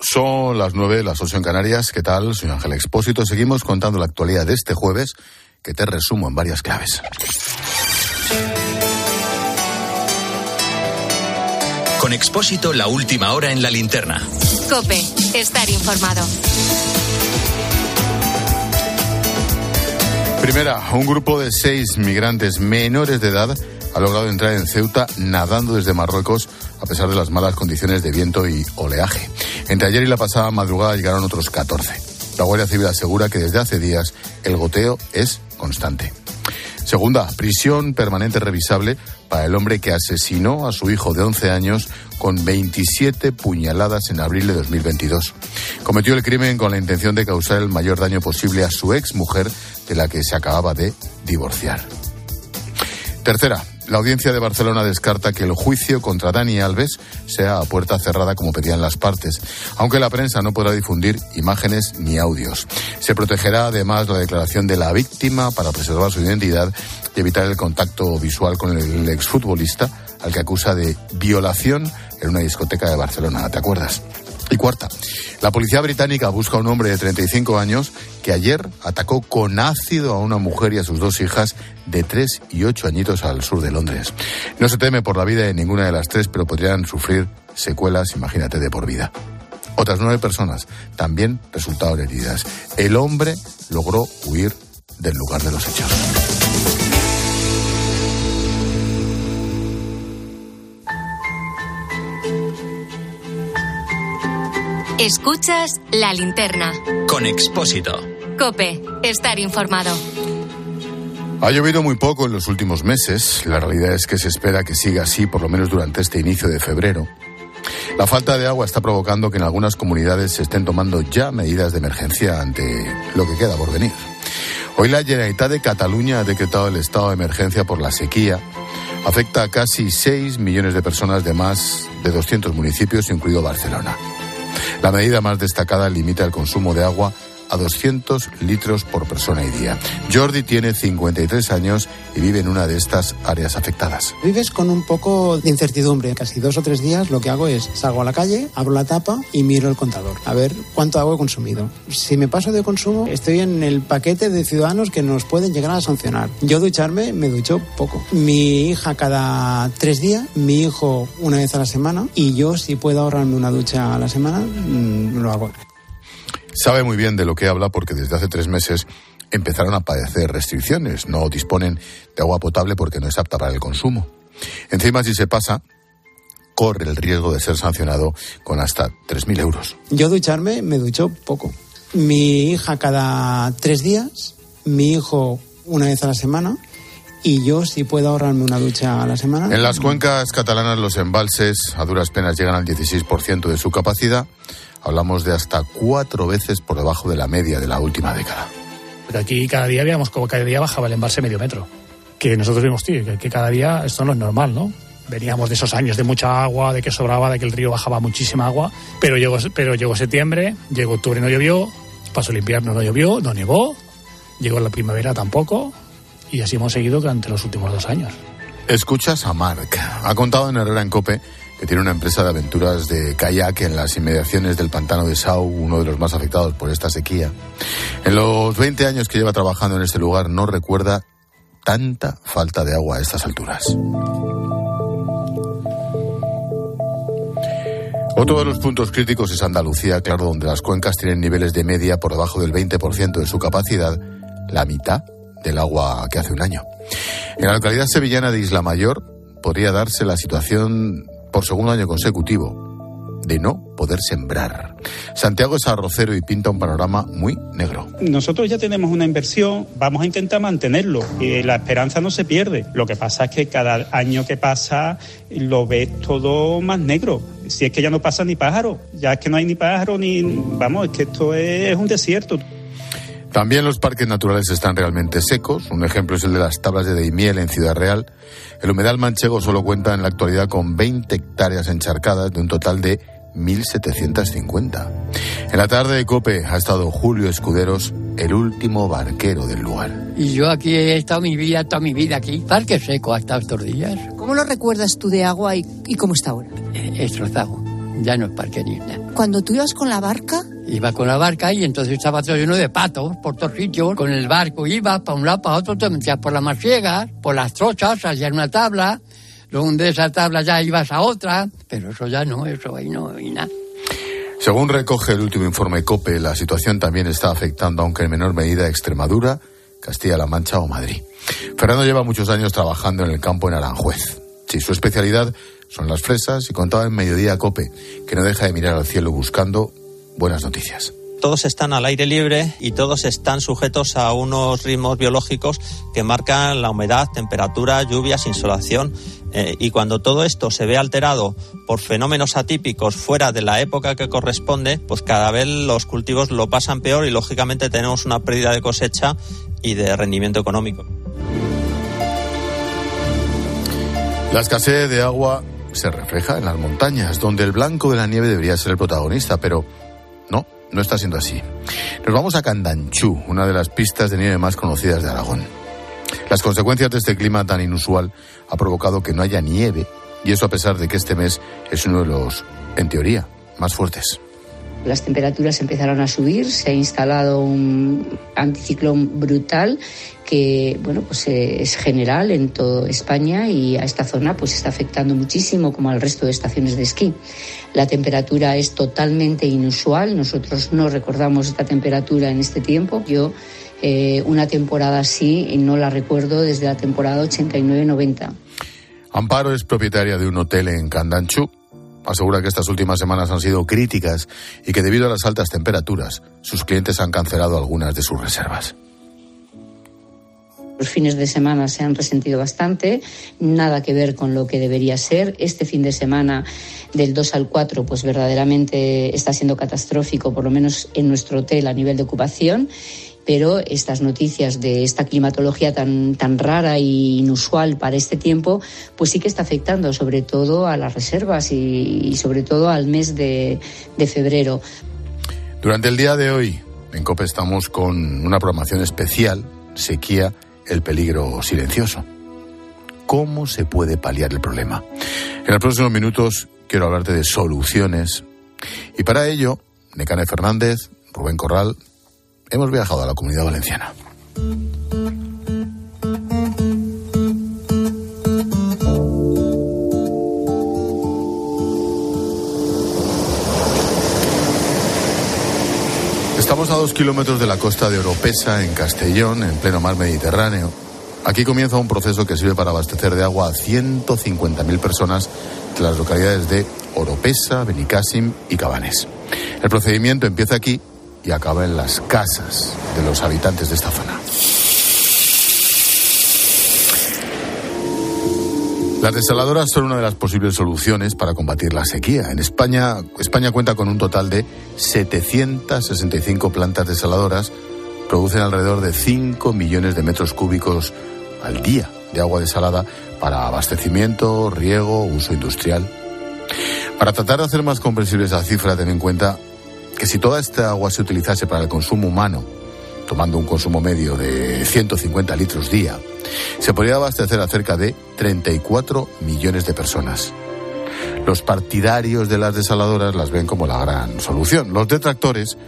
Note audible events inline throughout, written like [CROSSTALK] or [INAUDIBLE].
Son las nueve, las ocho en Canarias. ¿Qué tal? Soy Ángel Expósito. Seguimos contando la actualidad de este jueves, que te resumo en varias claves. Con Expósito, la última hora en la linterna. Cope, estar informado. Primera, un grupo de seis migrantes menores de edad ha logrado entrar en Ceuta nadando desde Marruecos a pesar de las malas condiciones de viento y oleaje. Entre ayer y la pasada madrugada llegaron otros 14. La Guardia Civil asegura que desde hace días el goteo es constante. Segunda, prisión permanente revisable para el hombre que asesinó a su hijo de 11 años con 27 puñaladas en abril de 2022. Cometió el crimen con la intención de causar el mayor daño posible a su ex mujer de la que se acababa de divorciar. Tercera, la audiencia de Barcelona descarta que el juicio contra Dani Alves sea a puerta cerrada como pedían las partes, aunque la prensa no podrá difundir imágenes ni audios. Se protegerá además la declaración de la víctima para preservar su identidad y evitar el contacto visual con el exfutbolista al que acusa de violación en una discoteca de Barcelona. ¿Te acuerdas? Y cuarta, la policía británica busca a un hombre de 35 años que ayer atacó con ácido a una mujer y a sus dos hijas de 3 y 8 añitos al sur de Londres. No se teme por la vida de ninguna de las tres, pero podrían sufrir secuelas, imagínate, de por vida. Otras nueve personas también resultaron heridas. El hombre logró huir del lugar de los hechos. Escuchas la linterna. Con Expósito. Cope, estar informado. Ha llovido muy poco en los últimos meses. La realidad es que se espera que siga así por lo menos durante este inicio de febrero. La falta de agua está provocando que en algunas comunidades se estén tomando ya medidas de emergencia ante lo que queda por venir. Hoy la Generalitat de Cataluña ha decretado el estado de emergencia por la sequía. Afecta a casi 6 millones de personas de más de 200 municipios, incluido Barcelona. La medida más destacada limita el consumo de agua a 200 litros por persona y día. Jordi tiene 53 años y vive en una de estas áreas afectadas. Vives con un poco de incertidumbre. Casi dos o tres días lo que hago es salgo a la calle, abro la tapa y miro el contador. A ver cuánto agua he consumido. Si me paso de consumo, estoy en el paquete de ciudadanos que nos pueden llegar a sancionar. Yo ducharme, me ducho poco. Mi hija cada tres días, mi hijo una vez a la semana y yo si puedo ahorrarme una ducha a la semana, mmm, lo hago. Sabe muy bien de lo que habla porque desde hace tres meses empezaron a padecer restricciones. No disponen de agua potable porque no es apta para el consumo. Encima, si se pasa, corre el riesgo de ser sancionado con hasta 3.000 euros. Yo ducharme, me ducho poco. Mi hija cada tres días, mi hijo una vez a la semana y yo si puedo ahorrarme una ducha a la semana. En las cuencas catalanas los embalses a duras penas llegan al 16% de su capacidad. Hablamos de hasta cuatro veces por debajo de la media de la última década. Aquí cada día veíamos como cada día bajaba el embalse medio metro. Que nosotros vimos, tío, que, que cada día esto no es normal, ¿no? Veníamos de esos años de mucha agua, de que sobraba, de que el río bajaba muchísima agua, pero llegó, pero llegó septiembre, llegó octubre, no llovió, pasó el invierno, no llovió, no nevó, llegó la primavera tampoco, y así hemos seguido durante los últimos dos años. Escuchas a Marc. Ha contado en Herrera en Cope que tiene una empresa de aventuras de kayak en las inmediaciones del pantano de Sau, uno de los más afectados por esta sequía. En los 20 años que lleva trabajando en este lugar no recuerda tanta falta de agua a estas alturas. Otro de los puntos críticos es Andalucía, claro, donde las cuencas tienen niveles de media por debajo del 20% de su capacidad, la mitad del agua que hace un año. En la localidad sevillana de Isla Mayor podría darse la situación por segundo año consecutivo de no poder sembrar. Santiago es arrocero y pinta un panorama muy negro. Nosotros ya tenemos una inversión, vamos a intentar mantenerlo. Y la esperanza no se pierde. Lo que pasa es que cada año que pasa lo ves todo más negro. Si es que ya no pasa ni pájaro, ya es que no hay ni pájaro ni... Vamos, es que esto es un desierto. También los parques naturales están realmente secos. Un ejemplo es el de las tablas de Daimiel en Ciudad Real. El humedal manchego solo cuenta en la actualidad con 20 hectáreas encharcadas de un total de 1.750. En la tarde de Cope ha estado Julio Escuderos, el último barquero del lugar. Y yo aquí he estado mi vida, toda mi vida aquí. Parque seco hasta estos días. ¿Cómo lo recuerdas tú de agua y, y cómo está ahora? Eh, Destrozado. Ya no es parque ni nada. Cuando tú ibas con la barca, Iba con la barca y entonces estaba todo lleno de patos por todos sitios. Con el barco iba para un lado, para otro, te metías por las masiegas, por las trochas, salías una tabla. Luego de esa tabla ya ibas a otra, pero eso ya no, eso ahí no hay nada. Según recoge el último informe COPE, la situación también está afectando, aunque en menor medida, a Extremadura, Castilla-La Mancha o Madrid. Fernando lleva muchos años trabajando en el campo en Aranjuez. Sí, su especialidad son las fresas y contaba en Mediodía COPE, que no deja de mirar al cielo buscando buenas noticias. Todos están al aire libre y todos están sujetos a unos ritmos biológicos que marcan la humedad, temperatura, lluvias, insolación. Eh, y cuando todo esto se ve alterado por fenómenos atípicos fuera de la época que corresponde, pues cada vez los cultivos lo pasan peor y lógicamente tenemos una pérdida de cosecha y de rendimiento económico. La escasez de agua se refleja en las montañas, donde el blanco de la nieve debería ser el protagonista, pero no, no está siendo así. Nos vamos a Candanchú, una de las pistas de nieve más conocidas de Aragón. Las consecuencias de este clima tan inusual ha provocado que no haya nieve, y eso a pesar de que este mes es uno de los, en teoría, más fuertes. Las temperaturas empezaron a subir, se ha instalado un anticiclón brutal que bueno pues eh, es general en toda España y a esta zona pues está afectando muchísimo como al resto de estaciones de esquí. La temperatura es totalmente inusual, nosotros no recordamos esta temperatura en este tiempo. Yo eh, una temporada así no la recuerdo desde la temporada 89-90. Amparo es propietaria de un hotel en Candanchú asegura que estas últimas semanas han sido críticas y que debido a las altas temperaturas, sus clientes han cancelado algunas de sus reservas. Los fines de semana se han resentido bastante, nada que ver con lo que debería ser. Este fin de semana del 2 al 4 pues verdaderamente está siendo catastrófico, por lo menos en nuestro hotel a nivel de ocupación pero estas noticias de esta climatología tan, tan rara e inusual para este tiempo, pues sí que está afectando sobre todo a las reservas y, sobre todo al mes de, de febrero. Durante el día de hoy, en COPE estamos con una programación especial, Sequía, el peligro silencioso. ¿Cómo se puede paliar el problema? En los próximos minutos quiero hablarte de soluciones. Y para ello, Necane Fernández, Rubén Corral, hemos viajado a la comunidad valenciana. Estamos a dos kilómetros de la costa de Oropesa, en Castellón, en pleno mar Mediterráneo. Aquí comienza un proceso que sirve para abastecer de agua a 150.000 personas de las localidades de Oropesa, Benicàssim y Cabanes. El procedimiento empieza aquí y acaba en las casas de los habitantes de esta zona. Las desaladoras son una de las posibles soluciones para combatir la sequía. En España, España cuenta con un total de 765 plantas desaladoras, producen alrededor de 5 millones de metros cúbicos al día de agua desalada para abastecimiento, riego, uso industrial. Para tratar de hacer más comprensible esa cifra, ten en cuenta que si toda esta agua se utilizase para el consumo humano, tomando un consumo medio de 150 litros día, se podría abastecer a cerca de 34 millones de personas. Los partidarios de las desaladoras las ven como la gran solución. Los detractores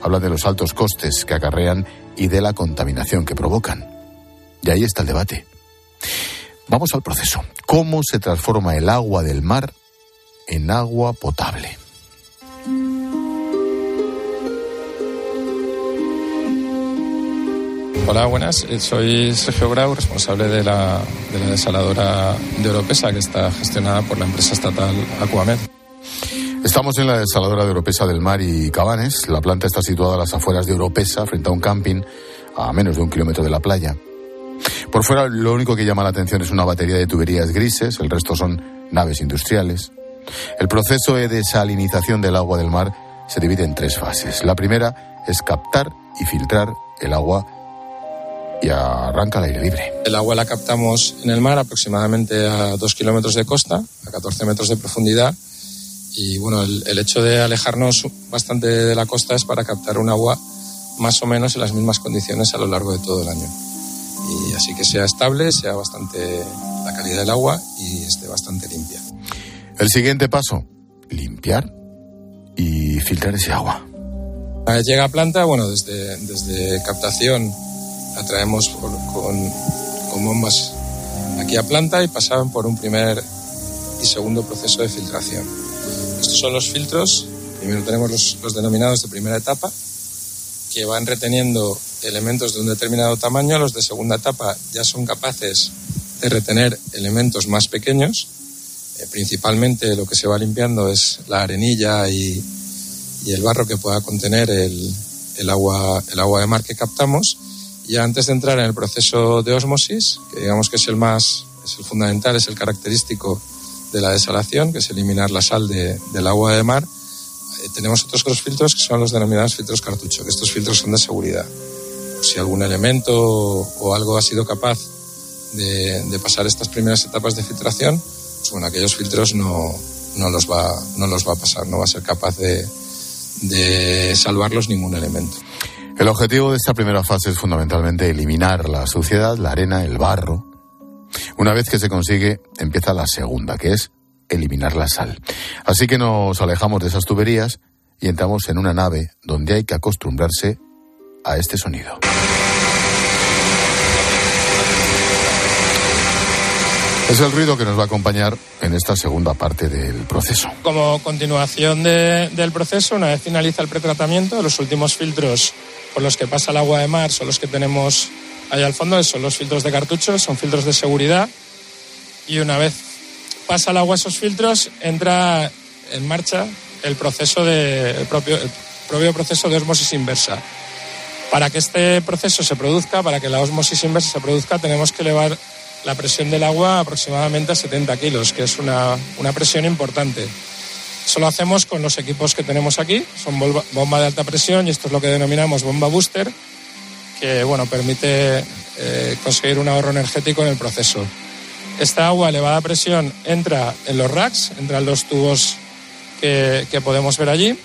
hablan de los altos costes que acarrean y de la contaminación que provocan. Y ahí está el debate. Vamos al proceso. ¿Cómo se transforma el agua del mar en agua potable? Hola, buenas. Eh, soy Sergio Grau, responsable de la, de la desaladora de Oropesa, que está gestionada por la empresa estatal Aquamed. Estamos en la desaladora de Oropesa del Mar y Cabanes. La planta está situada a las afueras de Oropesa, frente a un camping a menos de un kilómetro de la playa. Por fuera, lo único que llama la atención es una batería de tuberías grises, el resto son naves industriales. El proceso de desalinización del agua del mar se divide en tres fases. La primera es captar y filtrar el agua y arranca al aire libre. El agua la captamos en el mar aproximadamente a dos kilómetros de costa, a 14 metros de profundidad. Y bueno, el, el, hecho de alejarnos bastante de la costa es para captar un agua más o menos en las mismas condiciones a lo largo de todo el año. Y así que sea estable, sea bastante la calidad del agua y esté bastante limpia. El siguiente paso, limpiar y filtrar ese agua. Vez llega a planta, bueno, desde, desde captación la traemos con, con bombas aquí a planta y pasaban por un primer y segundo proceso de filtración. Estos son los filtros. Primero tenemos los, los denominados de primera etapa, que van reteniendo elementos de un determinado tamaño. Los de segunda etapa ya son capaces de retener elementos más pequeños. Eh, principalmente lo que se va limpiando es la arenilla y, y el barro que pueda contener el, el, agua, el agua de mar que captamos. Y antes de entrar en el proceso de osmosis, que digamos que es el más, es el fundamental, es el característico de la desalación, que es eliminar la sal de, del agua de mar, eh, tenemos otros dos filtros que son los denominados filtros cartucho, que estos filtros son de seguridad. Si algún elemento o algo ha sido capaz de, pasar estas primeras etapas de filtración, pues bueno, aquellos filtros no, no, los va, no los va a pasar, no va a ser capaz de salvarlos ningún elemento. El objetivo de esta primera fase es fundamentalmente eliminar la suciedad, la arena, el barro. Una vez que se consigue, empieza la segunda, que es eliminar la sal. Así que nos alejamos de esas tuberías y entramos en una nave donde hay que acostumbrarse a este sonido. Es el ruido que nos va a acompañar en esta segunda parte del proceso. Como continuación de, del proceso, una vez finaliza el pretratamiento, los últimos filtros por los que pasa el agua de mar son los que tenemos ahí al fondo, son los filtros de cartuchos, son filtros de seguridad. Y una vez pasa el agua esos filtros, entra en marcha el proceso de, propio, propio proceso de osmosis inversa. Para que este proceso se produzca, para que la osmosis inversa se produzca, tenemos que elevar la presión del agua aproximadamente a 70 kilos, que es una, una presión importante. Eso lo hacemos con los equipos que tenemos aquí, son bomba, de alta presión y esto es lo que denominamos bomba booster, que bueno, permite eh, conseguir un ahorro energético en el proceso. Esta agua a elevada presión entra en los racks, entra en los tubos que, que podemos ver allí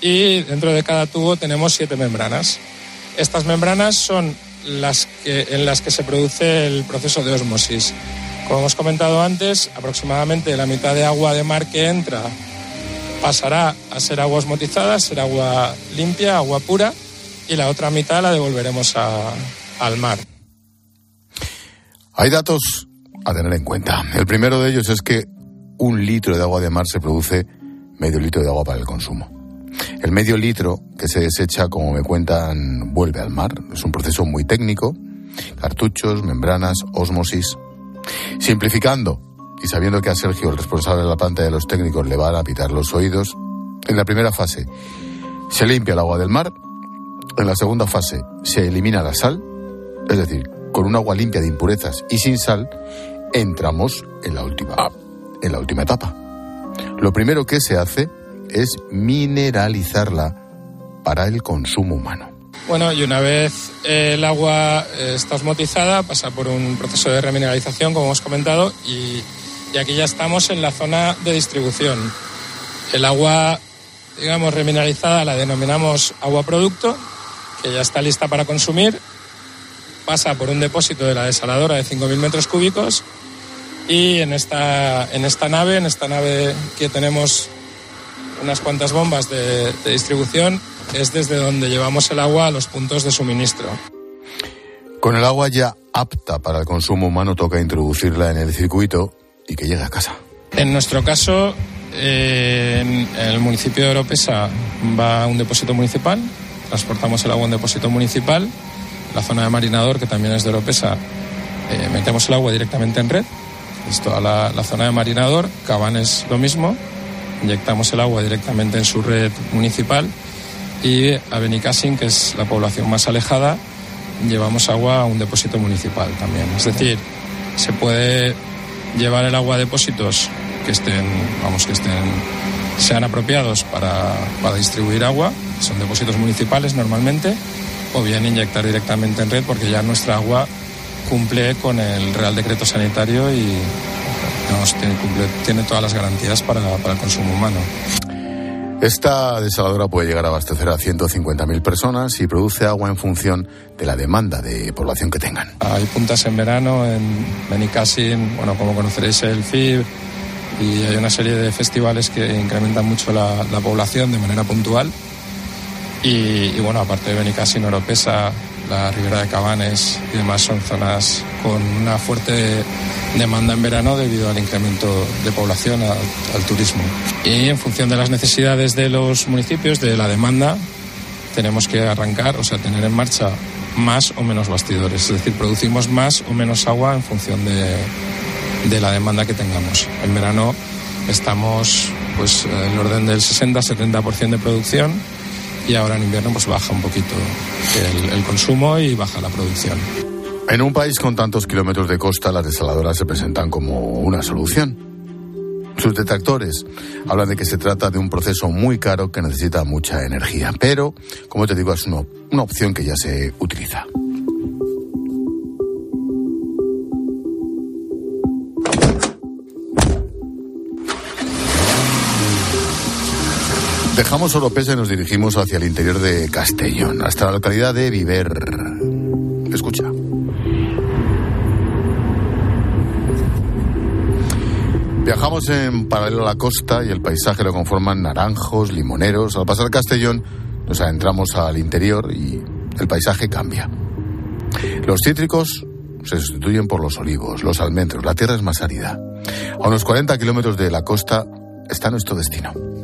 y dentro de cada tubo tenemos siete membranas. Estas membranas son las que, en las que se produce el proceso de osmosis. Como hemos comentado antes, aproximadamente la mitad de agua de mar que entra pasará a ser agua osmotizada, ser agua limpia, agua pura, y la otra mitad la devolveremos a, al mar. Hay datos a tener en cuenta. El primero de ellos es que un litro de agua de mar se produce medio litro de agua para el consumo. El medio litro que se desecha, como me cuentan, vuelve al mar. Es un proceso muy técnico. Cartuchos, membranas, osmosis. Simplificando y sabiendo que a Sergio, el responsable de la planta de los técnicos, le van a pitar los oídos, en la primera fase se limpia el agua del mar. En la segunda fase se elimina la sal. Es decir, con un agua limpia de impurezas y sin sal, entramos en la última, en la última etapa. Lo primero que se hace es mineralizarla para el consumo humano. Bueno, y una vez el agua está osmotizada, pasa por un proceso de remineralización, como hemos comentado, y, y aquí ya estamos en la zona de distribución. El agua, digamos, remineralizada la denominamos agua producto, que ya está lista para consumir, pasa por un depósito de la desaladora de 5.000 metros cúbicos y en esta, en esta nave, en esta nave que tenemos unas cuantas bombas de, de, distribución, es desde donde llevamos el agua a los puntos de suministro. Con el agua ya apta para el consumo humano toca introducirla en el circuito y que llegue a casa. En nuestro caso, eh, en el municipio de Oropesa va a un depósito municipal, transportamos el agua a un depósito municipal, la zona de Marinador, que también es de Oropesa, eh, metemos el agua directamente en red, es toda la, la zona de Marinador, Cabán es lo mismo, inyectamos el agua directamente en su red municipal y a Benicassin, que es la población más alejada, llevamos agua a un depósito municipal también. Es decir, se puede llevar el agua a depósitos que estén, vamos, que estén, sean apropiados para, para distribuir agua, son depósitos municipales normalmente, o bien inyectar directamente en red porque ya nuestra agua cumple con el Real Decreto Sanitario y digamos, tiene, tiene, todas las garantías para, para, el consumo humano. Esta desaladora puede llegar a abastecer a 150.000 personas y produce agua en función de la demanda de población que tengan. Hay puntas en verano en Benicassin, bueno, como conoceréis el FIB, y hay una serie de festivales que incrementan mucho la, población de manera puntual. Y, bueno, aparte de Benicassin, Oropesa, la Ribera de Cabanes y demás son zonas con una fuerte demanda en verano debido al incremento de población, al, turismo. Y en función de las necesidades de los municipios, de la demanda, tenemos que arrancar, o sea, tener en marcha más o menos bastidores. Es decir, producimos más o menos agua en función de, de la demanda que tengamos. En verano estamos pues en el orden del 60-70% de producción y ahora en invierno pues baja un poquito el, consumo y baja la producción. En un país con tantos kilómetros de costa, las desaladoras se presentan como una solución. Sus detractores hablan de que se trata de un proceso muy caro que necesita mucha energía, pero, como te digo, es una opción que ya se utiliza. Dejamos Oropesa y nos dirigimos hacia el interior de Castellón, hasta la localidad de Viver. Escucha. Viajamos en paralelo a la costa y el paisaje lo conforman naranjos, limoneros. Al pasar Castellón nos adentramos al interior y el paisaje cambia. Los cítricos se sustituyen por los olivos, los almendros. La tierra es más árida. A unos 40 kilómetros de la costa está nuestro destino.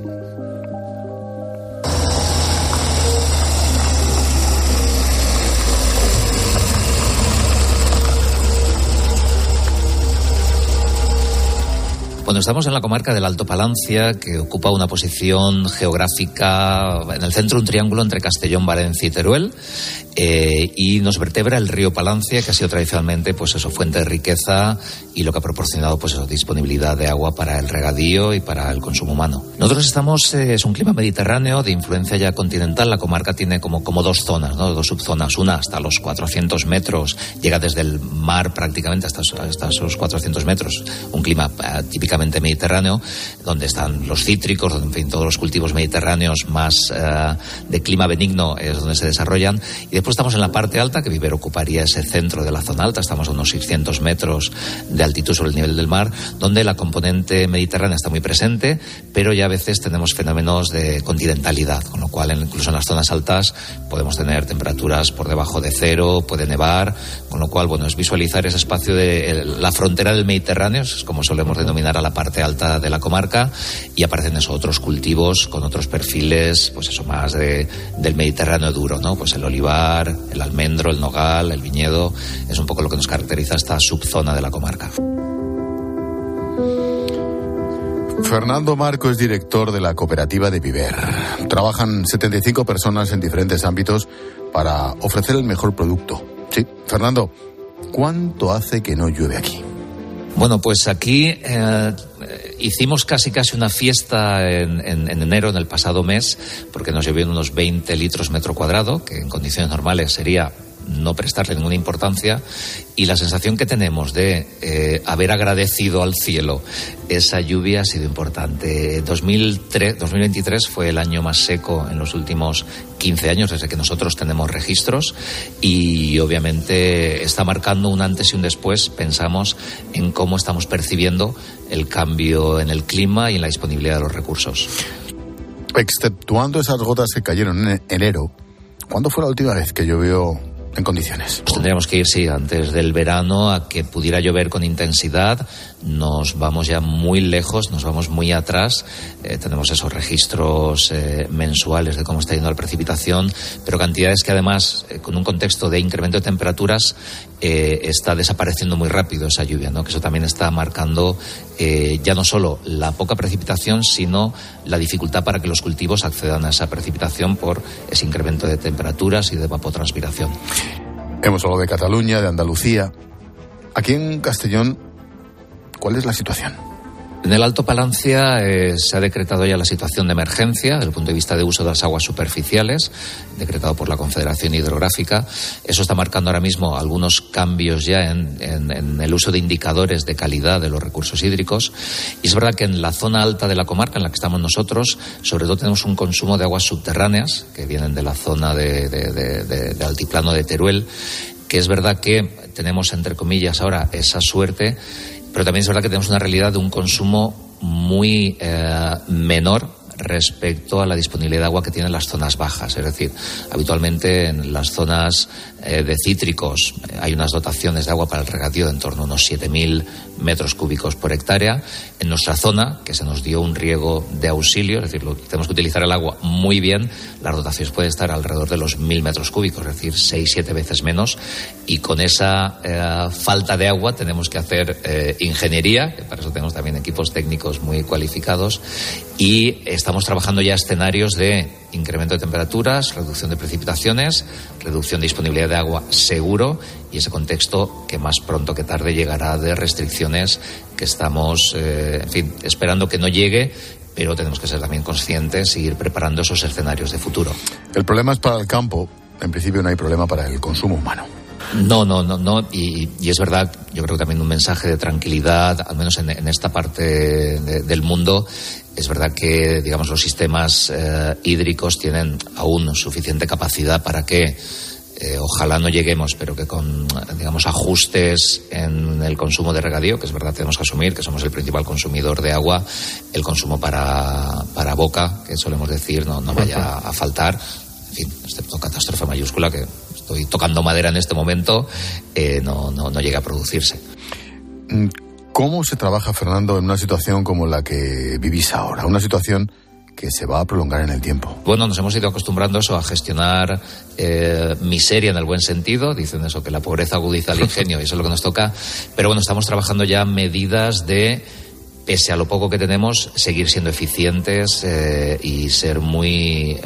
Bueno, estamos en la comarca del Alto Palancia, que ocupa una posición geográfica en el centro un triángulo entre Castellón, Valencia y Teruel, eh, y nos vertebra el río Palancia, que ha sido tradicionalmente, pues eso, fuente de riqueza y lo que ha proporcionado, pues eso, disponibilidad de agua para el regadío y para el consumo humano. Nosotros estamos, eh, es un clima mediterráneo de influencia ya continental. La comarca tiene como, como dos zonas, ¿no? Dos subzonas. Una hasta los 400 metros, llega desde el mar prácticamente hasta, hasta esos 400 metros. Un clima eh, típicamente mediterráneo, donde están los cítricos, donde en fin, todos los cultivos mediterráneos más eh, de clima benigno es donde se desarrollan. Y después estamos en la parte alta, que Viver ocuparía ese centro de la zona alta, estamos a unos 600 metros de altitud sobre el nivel del mar, donde la componente mediterránea está muy presente, pero ya a veces tenemos fenómenos de continentalidad, con lo cual incluso en las zonas altas podemos tener temperaturas por debajo de cero, puede nevar, con lo cual, bueno, es visualizar ese espacio de la frontera del Mediterráneo, es como solemos denominar a la parte alta de la comarca y aparecen esos otros cultivos con otros perfiles, pues eso más de, del Mediterráneo duro, ¿no? Pues el olivar, el almendro, el nogal, el viñedo, es un poco lo que nos caracteriza esta subzona de la comarca. Fernando Marco es director de la cooperativa de Viver. Trabajan 75 personas en diferentes ámbitos para ofrecer el mejor producto. Sí, Fernando, ¿cuánto hace que no llueve aquí? Bueno, pues aquí eh, hicimos casi casi una fiesta en, enero, en el pasado mes, porque nos llovió unos 20 litros metro cuadrado, que en condiciones normales sería no prestarle ninguna importancia y la sensación que tenemos de eh, haber agradecido al cielo esa lluvia ha sido importante. 2003, 2023 fue el año más seco en los últimos 15 años desde que nosotros tenemos registros y obviamente está marcando un antes y un después, pensamos, en cómo estamos percibiendo el cambio en el clima y en la disponibilidad de los recursos. Exceptuando esas gotas que cayeron en enero, ¿cuándo fue la última vez que llovió en condiciones. Pues tendríamos que ir, sí, antes del verano a que pudiera llover con intensidad. Nos vamos ya muy lejos, nos vamos muy atrás. Eh, tenemos esos registros eh, mensuales de cómo está yendo la precipitación, pero cantidades que además, eh, con un contexto de incremento de temperaturas, está desapareciendo muy rápido esa lluvia, ¿no? que eso también está marcando ya no solo la poca precipitación, sino la dificultad para que los cultivos accedan a esa precipitación por ese incremento de temperaturas y de evapotranspiración. Hemos hablado de Cataluña, de Andalucía. Aquí en Castellón, ¿cuál es la situación? En el Alto Palancia eh, se ha decretado ya la situación de emergencia desde el punto de vista de uso de las aguas superficiales, decretado por la Confederación Hidrográfica. Eso está marcando ahora mismo algunos cambios ya en, el uso de indicadores de calidad de los recursos hídricos. Y es verdad que en la zona alta de la comarca en la que estamos nosotros, sobre todo tenemos un consumo de aguas subterráneas que vienen de la zona de, de, de altiplano de Teruel, que es verdad que tenemos, entre comillas, ahora esa suerte pero también es verdad que tenemos una realidad de un consumo muy eh, menor respecto a la disponibilidad de agua que tienen las zonas bajas. Es decir, habitualmente en las zonas eh, de cítricos eh, hay unas dotaciones de agua para el regadío de en torno a unos 7.000 metros cúbicos por hectárea. En nuestra zona, que se nos dio un riego de auxilio, es decir, tenemos que utilizar el agua muy bien, las dotaciones pueden estar alrededor de los 1.000 metros cúbicos, es decir, 6-7 veces menos. Y con esa eh, falta de agua tenemos que hacer ingeniería, que para eso tenemos también equipos técnicos muy cualificados, y estamos trabajando ya escenarios de incremento de temperaturas, reducción de precipitaciones, reducción de disponibilidad de agua seguro y ese contexto que más pronto que tarde llegará de restricciones que estamos, eh, en fin, esperando que no llegue, pero tenemos que ser también conscientes y ir preparando esos escenarios de futuro. El problema es para el campo, en principio no hay problema para el consumo humano. No, no, no, no. Y, es verdad, yo creo que también un mensaje de tranquilidad, al menos en, esta parte del mundo, es verdad que, digamos, los sistemas eh, hídricos tienen aún suficiente capacidad para que, eh, ojalá no lleguemos, pero que con, digamos, ajustes en el consumo de regadío, que es verdad, tenemos que asumir que somos el principal consumidor de agua, el consumo para, para boca, que solemos decir, no, no vaya a faltar. En fin, excepto catástrofe mayúscula, que estoy tocando madera en este momento, eh, no, no, no llega a producirse. Mm, ¿Cómo se trabaja, Fernando, en una situación como la que vivís ahora? Una situación que se va a prolongar en el tiempo. Bueno, nos hemos ido acostumbrando eso a gestionar eh, miseria en el buen sentido. Dicen eso, que la pobreza agudiza el [LAUGHS] ingenio y eso es lo que nos toca. Pero bueno, estamos trabajando ya medidas de, pese a lo poco que tenemos, seguir siendo eficientes eh, y ser muy eh,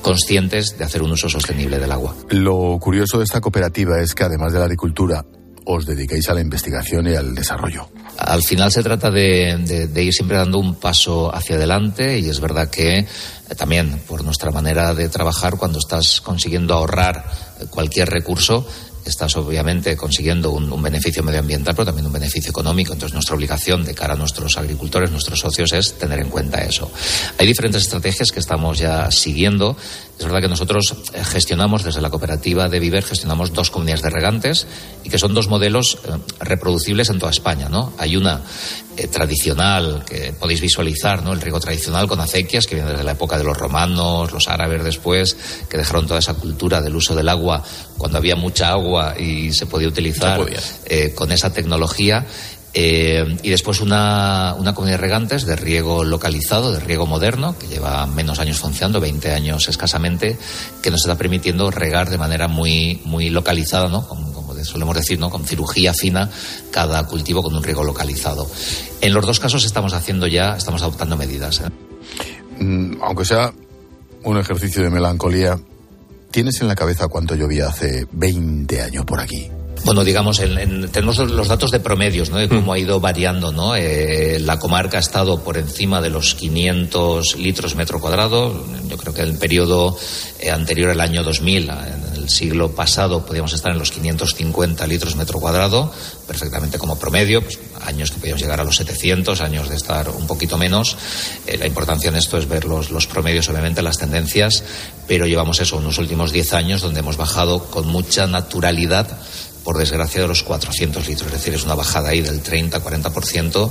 conscientes de hacer un uso sostenible del agua. Lo curioso de esta cooperativa es que además de la agricultura, os dedicáis a la investigación y al desarrollo. Al final se trata de, ir siempre dando un paso hacia adelante y es verdad que eh, también por nuestra manera de trabajar, cuando estás consiguiendo ahorrar cualquier recurso, estás obviamente consiguiendo un, beneficio medioambiental, pero también un beneficio económico. Entonces, nuestra obligación de cara a nuestros agricultores, nuestros socios, es tener en cuenta eso. Hay diferentes estrategias que estamos ya siguiendo. Es verdad que nosotros eh, gestionamos desde la cooperativa de Viver, gestionamos dos comunidades de regantes y que son dos modelos eh, reproducibles en toda España. ¿no? Hay una eh, tradicional que podéis visualizar, ¿no? el riego tradicional con acequias que viene desde la época de los romanos, los árabes después, que dejaron toda esa cultura del uso del agua cuando había mucha agua y se podía utilizar con esa tecnología. Eh, y después una, una comunidad de regantes de riego localizado, de riego moderno, que lleva menos años funcionando, 20 años escasamente, que nos está permitiendo regar de manera muy, muy localizada, ¿no? Como, solemos decir, ¿no? Con cirugía fina cada cultivo con un riego localizado. En los dos casos estamos haciendo ya, estamos adoptando medidas. ¿eh? Mm, aunque sea un ejercicio de melancolía, ¿tienes en la cabeza cuánto llovía hace 20 años por aquí? Bueno, digamos, tenemos los datos de promedios, ¿no? De cómo ha ido variando, ¿no? Eh, la comarca ha estado por encima de los 500 litros metro cuadrado. Yo creo que en el periodo eh, anterior al año 2000, en el siglo pasado, podíamos estar en los 550 litros metro cuadrado, perfectamente como promedio. Pues, años que podíamos llegar a los 700, años de estar un poquito menos. Eh, la importancia en esto es ver los, los promedios, obviamente, las tendencias, pero llevamos eso, unos últimos 10 años donde hemos bajado con mucha naturalidad por desgracia, de los 400 litros. Es decir, es una bajada ahí del 30-40%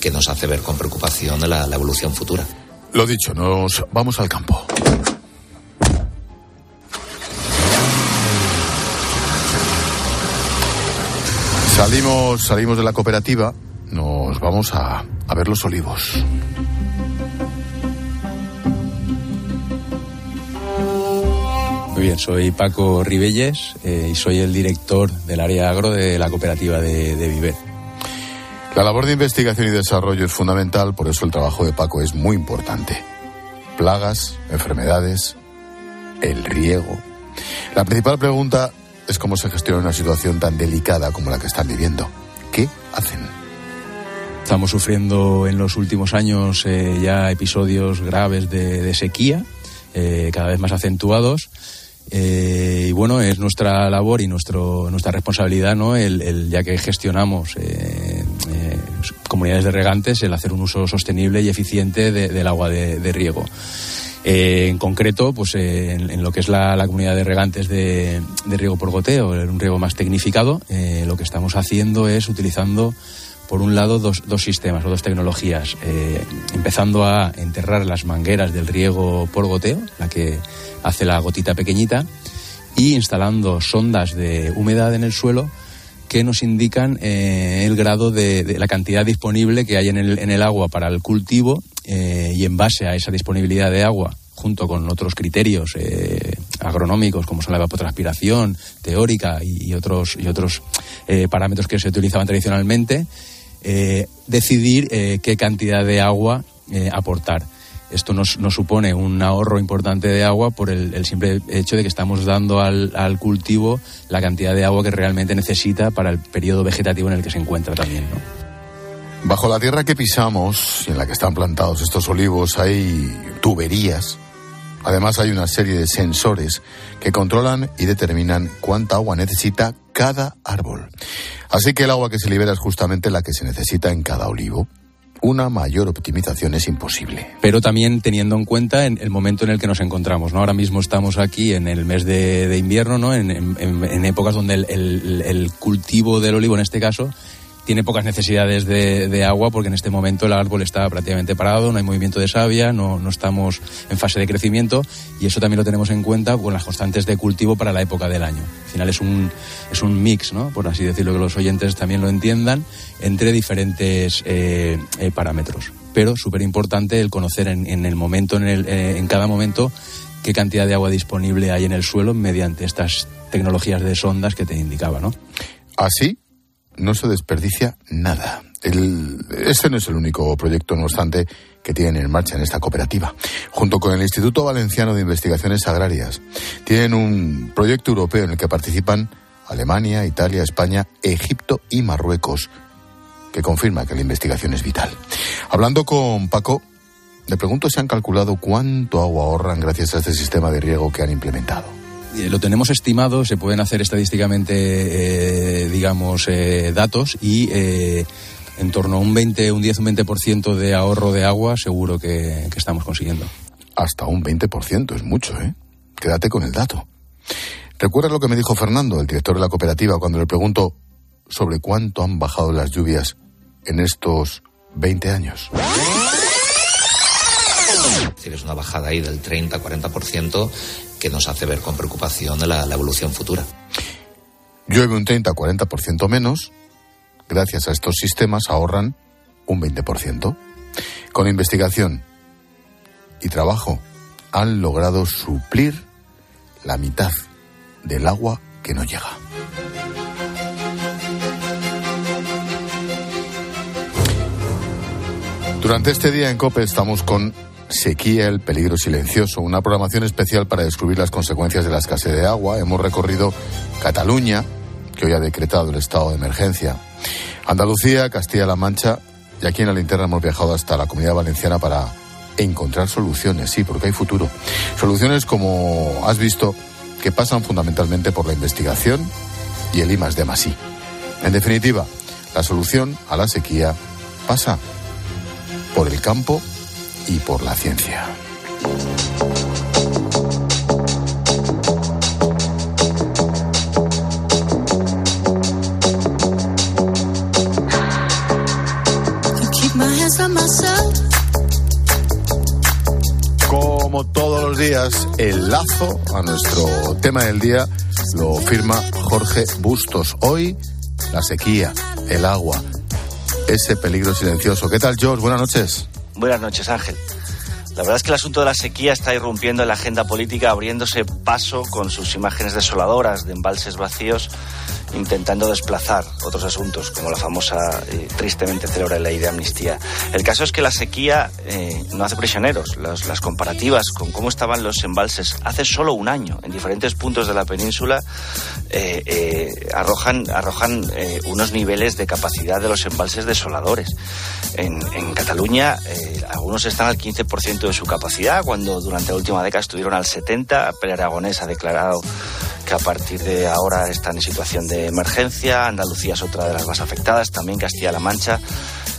que nos hace ver con preocupación la, evolución futura. Lo dicho, nos vamos al campo. Salimos, salimos de la cooperativa, nos vamos a ver los olivos. Muy bien, soy Paco Ribelles eh, y soy el director del área agro de la cooperativa de, de Viver. La labor de investigación y desarrollo es fundamental, por eso el trabajo de Paco es muy importante. Plagas, enfermedades, el riego. La principal pregunta es cómo se gestiona una situación tan delicada como la que están viviendo. ¿Qué hacen? Estamos sufriendo en los últimos años eh, ya episodios graves de, sequía, eh, cada vez más acentuados. Eh, y bueno, es nuestra labor y nuestro, nuestra responsabilidad, ¿no? El, ya que gestionamos eh, eh, comunidades de regantes, el hacer un uso sostenible y eficiente del agua de, riego. en concreto, pues en, lo que es la, comunidad de regantes de, riego por goteo, un riego más tecnificado, lo que estamos haciendo es utilizando por un lado, dos, dos sistemas o dos tecnologías, eh, empezando a enterrar las mangueras del riego por goteo, la que hace la gotita pequeñita, y instalando sondas de humedad en el suelo que nos indican eh, el grado de, la cantidad disponible que hay en el, en el agua para el cultivo eh, y en base a esa disponibilidad de agua junto con otros criterios agronómicos como son la evapotranspiración teórica y, otros y otros parámetros que se utilizaban tradicionalmente decidir qué cantidad de agua aportar esto nos, supone un ahorro importante de agua por el, simple hecho de que estamos dando al, cultivo la cantidad de agua que realmente necesita para el periodo vegetativo en el que se encuentra también. Bajo la tierra que pisamos y en la que están plantados estos olivos hay tuberías. Además hay una serie de sensores que controlan y determinan cuánta agua necesita cada árbol. Así que el agua que se libera es justamente la que se necesita en cada olivo una mayor optimización es imposible. Pero también teniendo en cuenta en el momento en el que nos encontramos. ¿no? Ahora mismo estamos aquí en el mes de, invierno, ¿no? en, épocas donde el cultivo del olivo, en este caso, tiene pocas necesidades de, agua porque en este momento el árbol está prácticamente parado, no hay movimiento de savia, no, no, estamos en fase de crecimiento y eso también lo tenemos en cuenta con las constantes de cultivo para la época del año. Al final es un, es un mix, ¿no? por así decirlo, que los oyentes también lo entiendan, entre diferentes eh, eh, parámetros. Pero súper importante el conocer en, en, el momento, en, el, eh, en cada momento, qué cantidad de agua disponible hay en el suelo mediante estas tecnologías de sondas que te indicaba, ¿no? Así no se desperdicia nada. este no es el único proyecto, no obstante, que tienen en marcha en esta cooperativa. Junto con el Instituto Valenciano de Investigaciones Agrarias, tienen un proyecto europeo en el que participan Alemania, Italia, España, Egipto y Marruecos, que confirma que la investigación es vital. Hablando con Paco, le pregunto si han calculado cuánto agua ahorran gracias a este sistema de riego que han implementado. Eh, lo tenemos estimado, se pueden hacer estadísticamente, eh, digamos, eh, datos y en torno a un 20, un 10, un 20% de ahorro de agua seguro que, que estamos consiguiendo. Hasta un 20% es mucho, ¿eh? Quédate con el dato. ¿Recuerdas lo que me dijo Fernando, el director de la cooperativa, cuando le pregunto sobre cuánto han bajado las lluvias en estos 20 años? Es una bajada ahí del 30-40% que nos hace ver con preocupación la, evolución futura. Llueve un 30-40% menos, gracias a estos sistemas ahorran un 20%. Con investigación y trabajo han logrado suplir la mitad del agua que no llega. Durante este día en COPE estamos con Sequía, el peligro silencioso, una programación especial para descubrir las consecuencias de la escasez de agua. Hemos recorrido Cataluña, que hoy ha decretado el estado de emergencia, Andalucía, Castilla-La Mancha y aquí en la linterna hemos viajado hasta la comunidad valenciana para encontrar soluciones, sí, porque hay futuro. Soluciones como has visto que pasan fundamentalmente por la investigación y el I de Masí. En definitiva, la solución a la sequía pasa por el campo y por la ciencia. Como todos los días, el lazo a nuestro tema del día lo firma Jorge Bustos. Hoy, la sequía, el agua, ese peligro silencioso. ¿Qué tal, George? Buenas noches. Buenas noches, Ángel. La verdad es que el asunto de la sequía está irrumpiendo en la agenda política, abriéndose paso con sus imágenes desoladoras de embalses vacíos intentando desplazar otros asuntos, como la famosa, eh, tristemente célebre ley de amnistía. El caso es que la sequía eh, no hace prisioneros. Las, comparativas con cómo estaban los embalses hace solo un año en diferentes puntos de la península eh, arrojan, arrojan unos niveles de capacidad de los embalses desoladores. En, en Cataluña, algunos están al 15% de su capacidad, cuando durante la última década estuvieron al 70%. Pere Aragonés ha declarado que a partir de ahora están en situación de emergencia. Andalucía es otra de las más afectadas, también Castilla-La Mancha.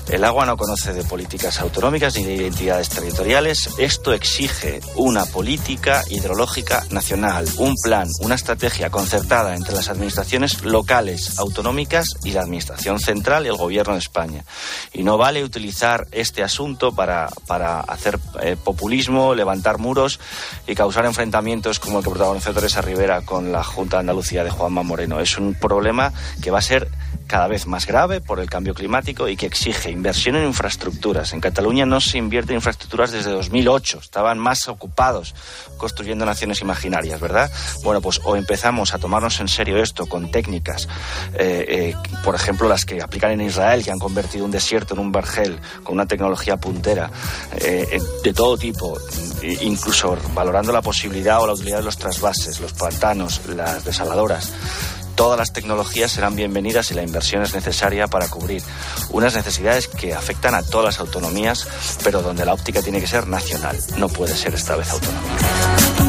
El agua no conoce de políticas autonómicas ni de identidades territoriales. Esto exige una política hidrológica nacional, un plan, una estrategia concertada entre las administraciones locales, autonómicas y la Administración central y el Gobierno de España. Y no vale utilizar este asunto para, para hacer eh, populismo, levantar muros y causar enfrentamientos como el que protagonizó Teresa Rivera con la Junta de Andalucía de Juanma Moreno. Es un problema que va a ser cada vez más grave por el cambio climático y que exige inversión en infraestructuras. En Cataluña no se invierte en infraestructuras desde 2008. Estaban más ocupados construyendo naciones imaginarias, ¿verdad? Bueno, pues o empezamos a tomarnos en serio esto con técnicas, eh, eh, por ejemplo, las que aplican en Israel, que han convertido un desierto en un vergel con una tecnología puntera eh, de todo tipo, incluso valorando la posibilidad o la utilidad de los trasvases, los pantanos, las desaladoras todas las tecnologías serán bienvenidas y la inversión es necesaria para cubrir unas necesidades que afectan a todas las autonomías, pero donde la óptica tiene que ser nacional, no puede ser esta vez autonómica.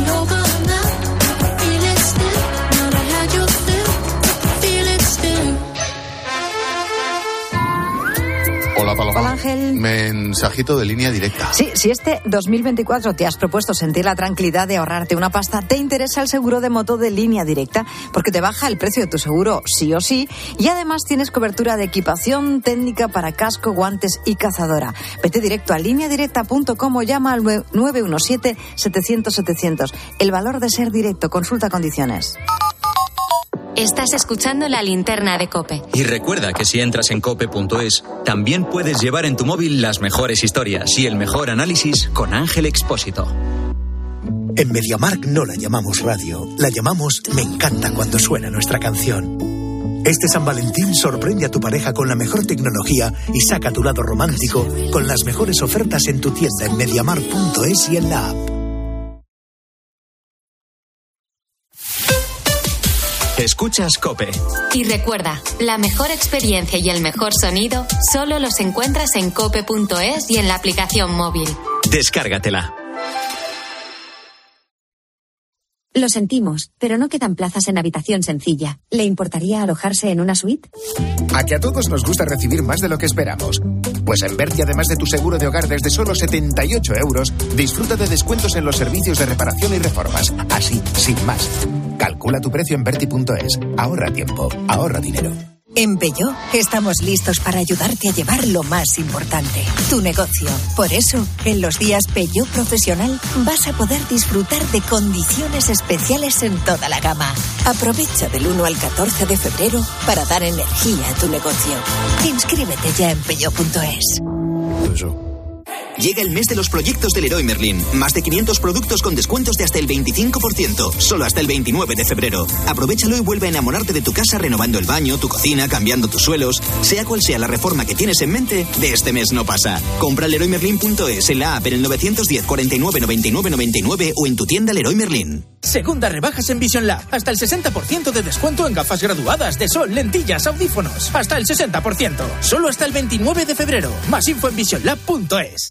Hola, Paloma. Hola, Ángel. Mensajito de línea directa. Sí, si este 2024 te has propuesto sentir la tranquilidad de ahorrarte una pasta, te interesa el seguro de moto de línea directa, porque te baja el precio de tu seguro sí o sí, y además tienes cobertura de equipación técnica para casco, guantes y cazadora. Vete directo a lineadirecta.com o llama al 917-700-700. El valor de ser directo, consulta condiciones. Estás escuchando la linterna de Cope. Y recuerda que si entras en cope.es, también puedes llevar en tu móvil las mejores historias y el mejor análisis con Ángel Expósito. En MediaMark no la llamamos radio, la llamamos Me encanta cuando suena nuestra canción. Este San Valentín sorprende a tu pareja con la mejor tecnología y saca tu lado romántico con las mejores ofertas en tu tienda en mediamark.es y en la app. Escuchas Cope. Y recuerda, la mejor experiencia y el mejor sonido solo los encuentras en cope.es y en la aplicación móvil. Descárgatela. Lo sentimos, pero no quedan plazas en habitación sencilla. ¿Le importaría alojarse en una suite? A que a todos nos gusta recibir más de lo que esperamos. Pues en Berti, además de tu seguro de hogar desde solo 78 euros, disfruta de descuentos en los servicios de reparación y reformas. Así, sin más. Calcula tu precio en Berti.es. Ahorra tiempo, ahorra dinero. En Peugeot estamos listos para ayudarte a llevar lo más importante, tu negocio. Por eso, en los días Peugeot Profesional vas a poder disfrutar de condiciones especiales en toda la gama. Aprovecha del 1 al 14 de febrero para dar energía a tu negocio. Inscríbete ya en peugeot.es. Llega el mes de los proyectos del Leroy Merlin. Más de 500 productos con descuentos de hasta el 25%. Solo hasta el 29 de febrero. Aprovechalo y vuelve a enamorarte de tu casa renovando el baño, tu cocina, cambiando tus suelos. Sea cual sea la reforma que tienes en mente, de este mes no pasa. Compra leroymerlin.es en la app en el 910 49 99 99 o en tu tienda Leroy Merlin. Segunda rebajas en Vision Lab. Hasta el 60% de descuento en gafas graduadas de sol, lentillas, audífonos. Hasta el 60%. Solo hasta el 29 de febrero. Más info en visionlab.es.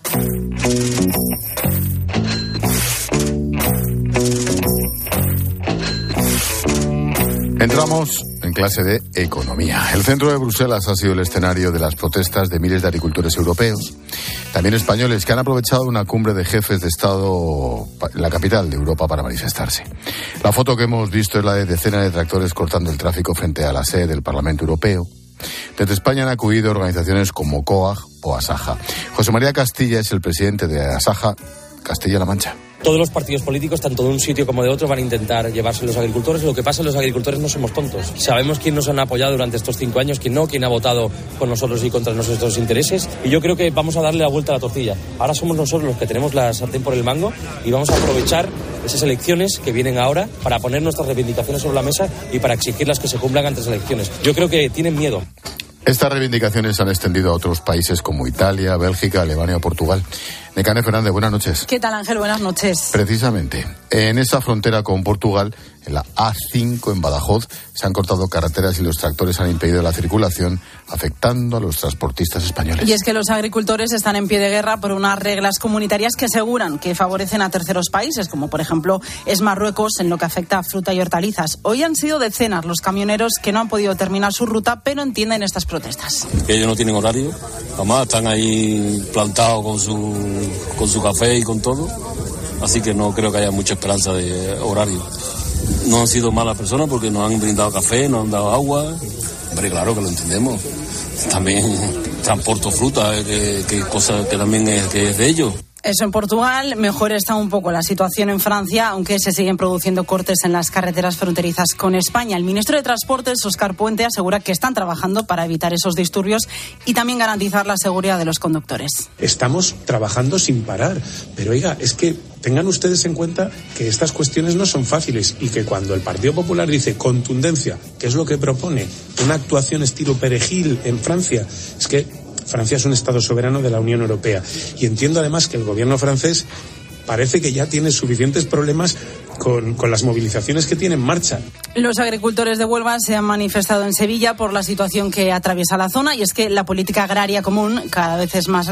Entramos en clase de economía. El centro de Bruselas ha sido el escenario de las protestas de miles de agricultores europeos, también españoles, que han aprovechado una cumbre de jefes de Estado en la capital de Europa para manifestarse. La foto que hemos visto es la de decenas de tractores cortando el tráfico frente a la sede del Parlamento Europeo. Desde España han acudido organizaciones como COAG o ASAJA. José María Castilla es el presidente de ASAJA Castilla-La Mancha. Todos los partidos políticos, tanto de un sitio como de otro, van a intentar llevarse los agricultores. Lo que pasa es que los agricultores no somos tontos. Sabemos quién nos han apoyado durante estos cinco años, quién no, quién ha votado con nosotros y contra nuestros intereses. Y yo creo que vamos a darle la vuelta a la tortilla. Ahora somos nosotros los que tenemos la sartén por el mango y vamos a aprovechar esas elecciones que vienen ahora para poner nuestras reivindicaciones sobre la mesa y para exigirlas que se cumplan antes de elecciones. Yo creo que tienen miedo. Estas reivindicaciones se han extendido a otros países como Italia, Bélgica, Alemania o Portugal. Necane Fernández, buenas noches. ¿Qué tal, Ángel? Buenas noches. Precisamente, en esa frontera con Portugal, en la A5 en Badajoz, se han cortado carreteras y los tractores han impedido la circulación, afectando a los transportistas españoles. Y es que los agricultores están en pie de guerra por unas reglas comunitarias que aseguran que favorecen a terceros países, como por ejemplo es Marruecos en lo que afecta a fruta y hortalizas. Hoy han sido decenas los camioneros que no han podido terminar su ruta, pero entienden estas protestas. Que ellos no tienen horario, además están ahí plantados con su, con su café y con todo, así que no creo que haya mucha esperanza de horario. No han sido malas personas porque nos han brindado café, nos han dado agua. Hombre, claro que lo entendemos. También [LAUGHS] transporto fruta, eh, que, que cosa que también es, que es de ellos. Eso en Portugal. Mejor está un poco la situación en Francia, aunque se siguen produciendo cortes en las carreteras fronterizas con España. El ministro de Transportes, Oscar Puente, asegura que están trabajando para evitar esos disturbios y también garantizar la seguridad de los conductores. Estamos trabajando sin parar. Pero oiga, es que tengan ustedes en cuenta que estas cuestiones no son fáciles y que cuando el Partido Popular dice contundencia, que es lo que propone, una actuación estilo perejil en Francia, es que Francia es un Estado soberano de la Unión Europea. Y entiendo además que el gobierno francés parece que ya tiene suficientes problemas con, con, las movilizaciones que tiene en marcha. Los agricultores de Huelva se han manifestado en Sevilla por la situación que atraviesa la zona y es que la política agraria común cada vez es más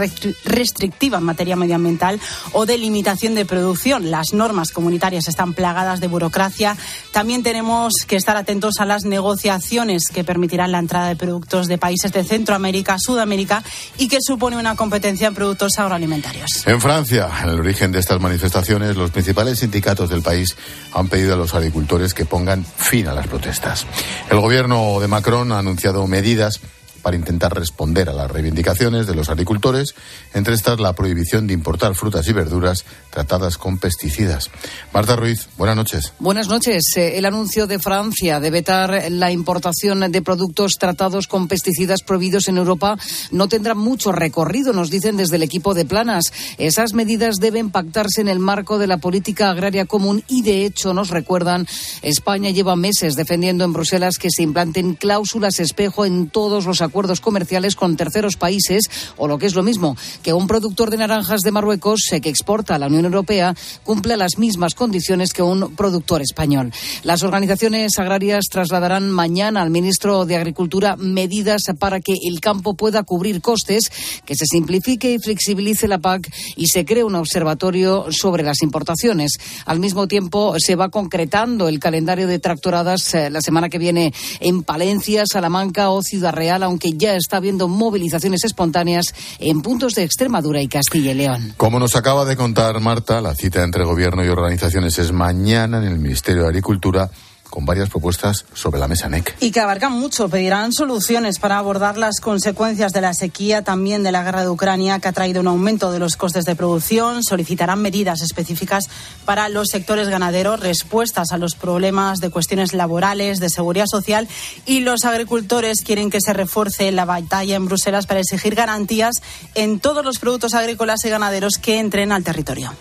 restrictiva en materia medioambiental o de limitación de producción. Las normas comunitarias están plagadas de burocracia. También tenemos que estar atentos a las negociaciones que permitirán la entrada de productos de países de Centroamérica, Sudamérica y que supone una competencia en productos agroalimentarios. En Francia, en el origen de estas manifestaciones, los principales sindicatos del país han pedido a los agricultores que pongan fin a las protestas. El gobierno de Macron ha anunciado medidas para intentar responder a las reivindicaciones de los agricultores, entre estas la prohibición de importar frutas y verduras tratadas con pesticidas. Marta Ruiz, buenas noches. Buenas noches. Eh, el anuncio de Francia de vetar la importación de productos tratados con pesticidas prohibidos en Europa no tendrá mucho recorrido, nos dicen desde el equipo de Planas. Esas medidas deben pactarse en el marco de la política agraria común y, de hecho, nos recuerdan, España lleva meses defendiendo en Bruselas que se implanten cláusulas espejo en todos los acuerdos comerciales con terceros países o lo que es lo mismo, que un productor de naranjas de Marruecos eh, que exporta a la Unión Europea cumpla las mismas condiciones que un productor español. Las organizaciones agrarias trasladarán mañana al ministro de Agricultura medidas para que el campo pueda cubrir costes, que se simplifique y flexibilice la PAC y se cree un observatorio sobre las importaciones. Al mismo tiempo, se va concretando el calendario de tractoradas eh, la semana que viene en Palencia, Salamanca o Ciudad Real, aunque que ya está habiendo movilizaciones espontáneas en puntos de Extremadura y Castilla y León. Como nos acaba de contar Marta, la cita entre gobierno y organizaciones es mañana en el Ministerio de Agricultura con varias propuestas sobre la mesa NEC. Y que abarcan mucho. Pedirán soluciones para abordar las consecuencias de la sequía, también de la guerra de Ucrania, que ha traído un aumento de los costes de producción. Solicitarán medidas específicas para los sectores ganaderos, respuestas a los problemas de cuestiones laborales, de seguridad social. Y los agricultores quieren que se refuerce la batalla en Bruselas para exigir garantías en todos los productos agrícolas y ganaderos que entren al territorio.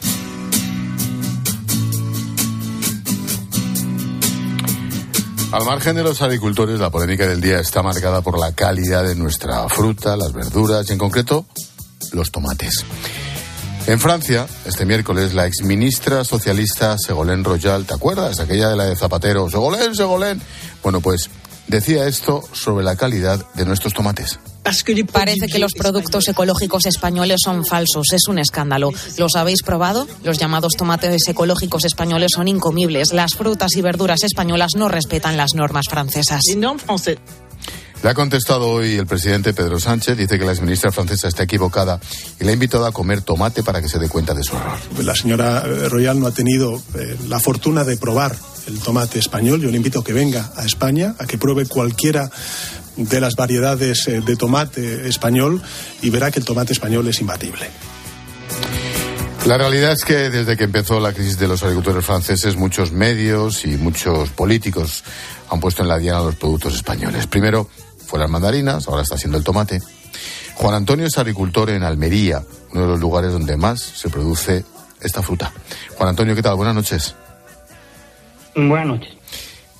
Al margen de los agricultores, la polémica del día está marcada por la calidad de nuestra fruta, las verduras y, en concreto, los tomates. En Francia, este miércoles, la exministra socialista Segolén Royal, ¿te acuerdas? Aquella de la de Zapatero, Segolén, Segolén. Bueno, pues decía esto sobre la calidad de nuestros tomates. Parece que los productos ecológicos españoles son falsos. Es un escándalo. ¿Los habéis probado? Los llamados tomates ecológicos españoles son incomibles. Las frutas y verduras españolas no respetan las normas francesas. Le ha contestado hoy el presidente Pedro Sánchez, dice que la exministra francesa está equivocada y le ha invitado a comer tomate para que se dé cuenta de su error. La señora Royal no ha tenido eh, la fortuna de probar el tomate español. Yo le invito a que venga a España, a que pruebe cualquiera de las variedades eh, de tomate español y verá que el tomate español es imbatible. La realidad es que desde que empezó la crisis de los agricultores franceses, muchos medios y muchos políticos han puesto en la diana los productos españoles. Primero fue las mandarinas, ahora está siendo el tomate. Juan Antonio es agricultor en Almería, uno de los lugares donde más se produce esta fruta. Juan Antonio, ¿qué tal? Buenas noches. Buenas noches.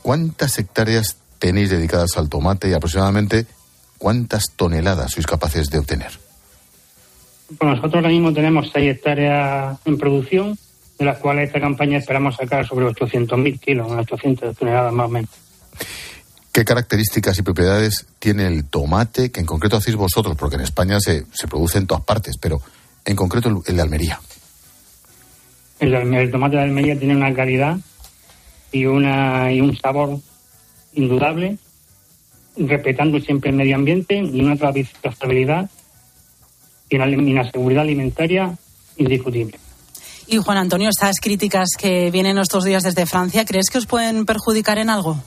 ¿Cuántas hectáreas tenéis dedicadas al tomate y aproximadamente cuántas toneladas sois capaces de obtener? Pues nosotros ahora mismo tenemos 6 hectáreas en producción, de las cuales esta campaña esperamos sacar sobre 800.000 kilos, unas 800 toneladas más o menos. ¿Qué características y propiedades tiene el tomate que en concreto hacéis vosotros? Porque en España se, se produce en todas partes, pero en concreto el, el de Almería. El, el, tomate de Almería tiene una calidad y, una, y un sabor indudable, respetando siempre el medio ambiente y una trazabilidad y una, y una seguridad alimentaria indiscutible. Y Juan Antonio, estas críticas que vienen estos días desde Francia, ¿crees que os pueden perjudicar en algo?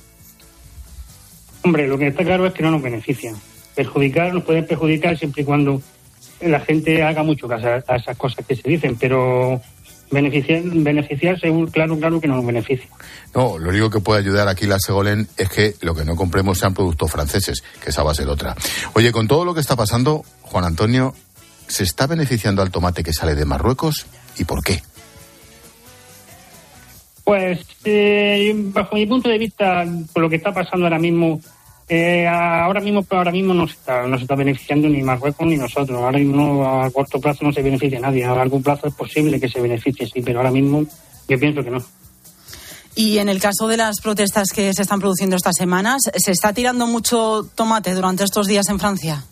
Hombre, lo que está claro es que no nos benefician. Perjudicar nos pueden perjudicar siempre y cuando la gente haga mucho caso a esas cosas que se dicen, pero beneficiar, beneficiar según claro, claro que no nos beneficia. No, lo único que puede ayudar aquí la Segolén es que lo que no compremos sean productos franceses, que esa va a ser otra. Oye, con todo lo que está pasando, Juan Antonio, ¿se está beneficiando al tomate que sale de Marruecos y por qué? Pues, eh, bajo mi punto de vista, por lo que está pasando ahora mismo, eh, ahora mismo ahora mismo no se, está, no se está beneficiando ni Marruecos ni nosotros. Ahora mismo a corto plazo no se beneficia nadie. A largo plazo es posible que se beneficie, sí, pero ahora mismo yo pienso que no. Y en el caso de las protestas que se están produciendo estas semanas, ¿se está tirando mucho tomate durante estos días en Francia?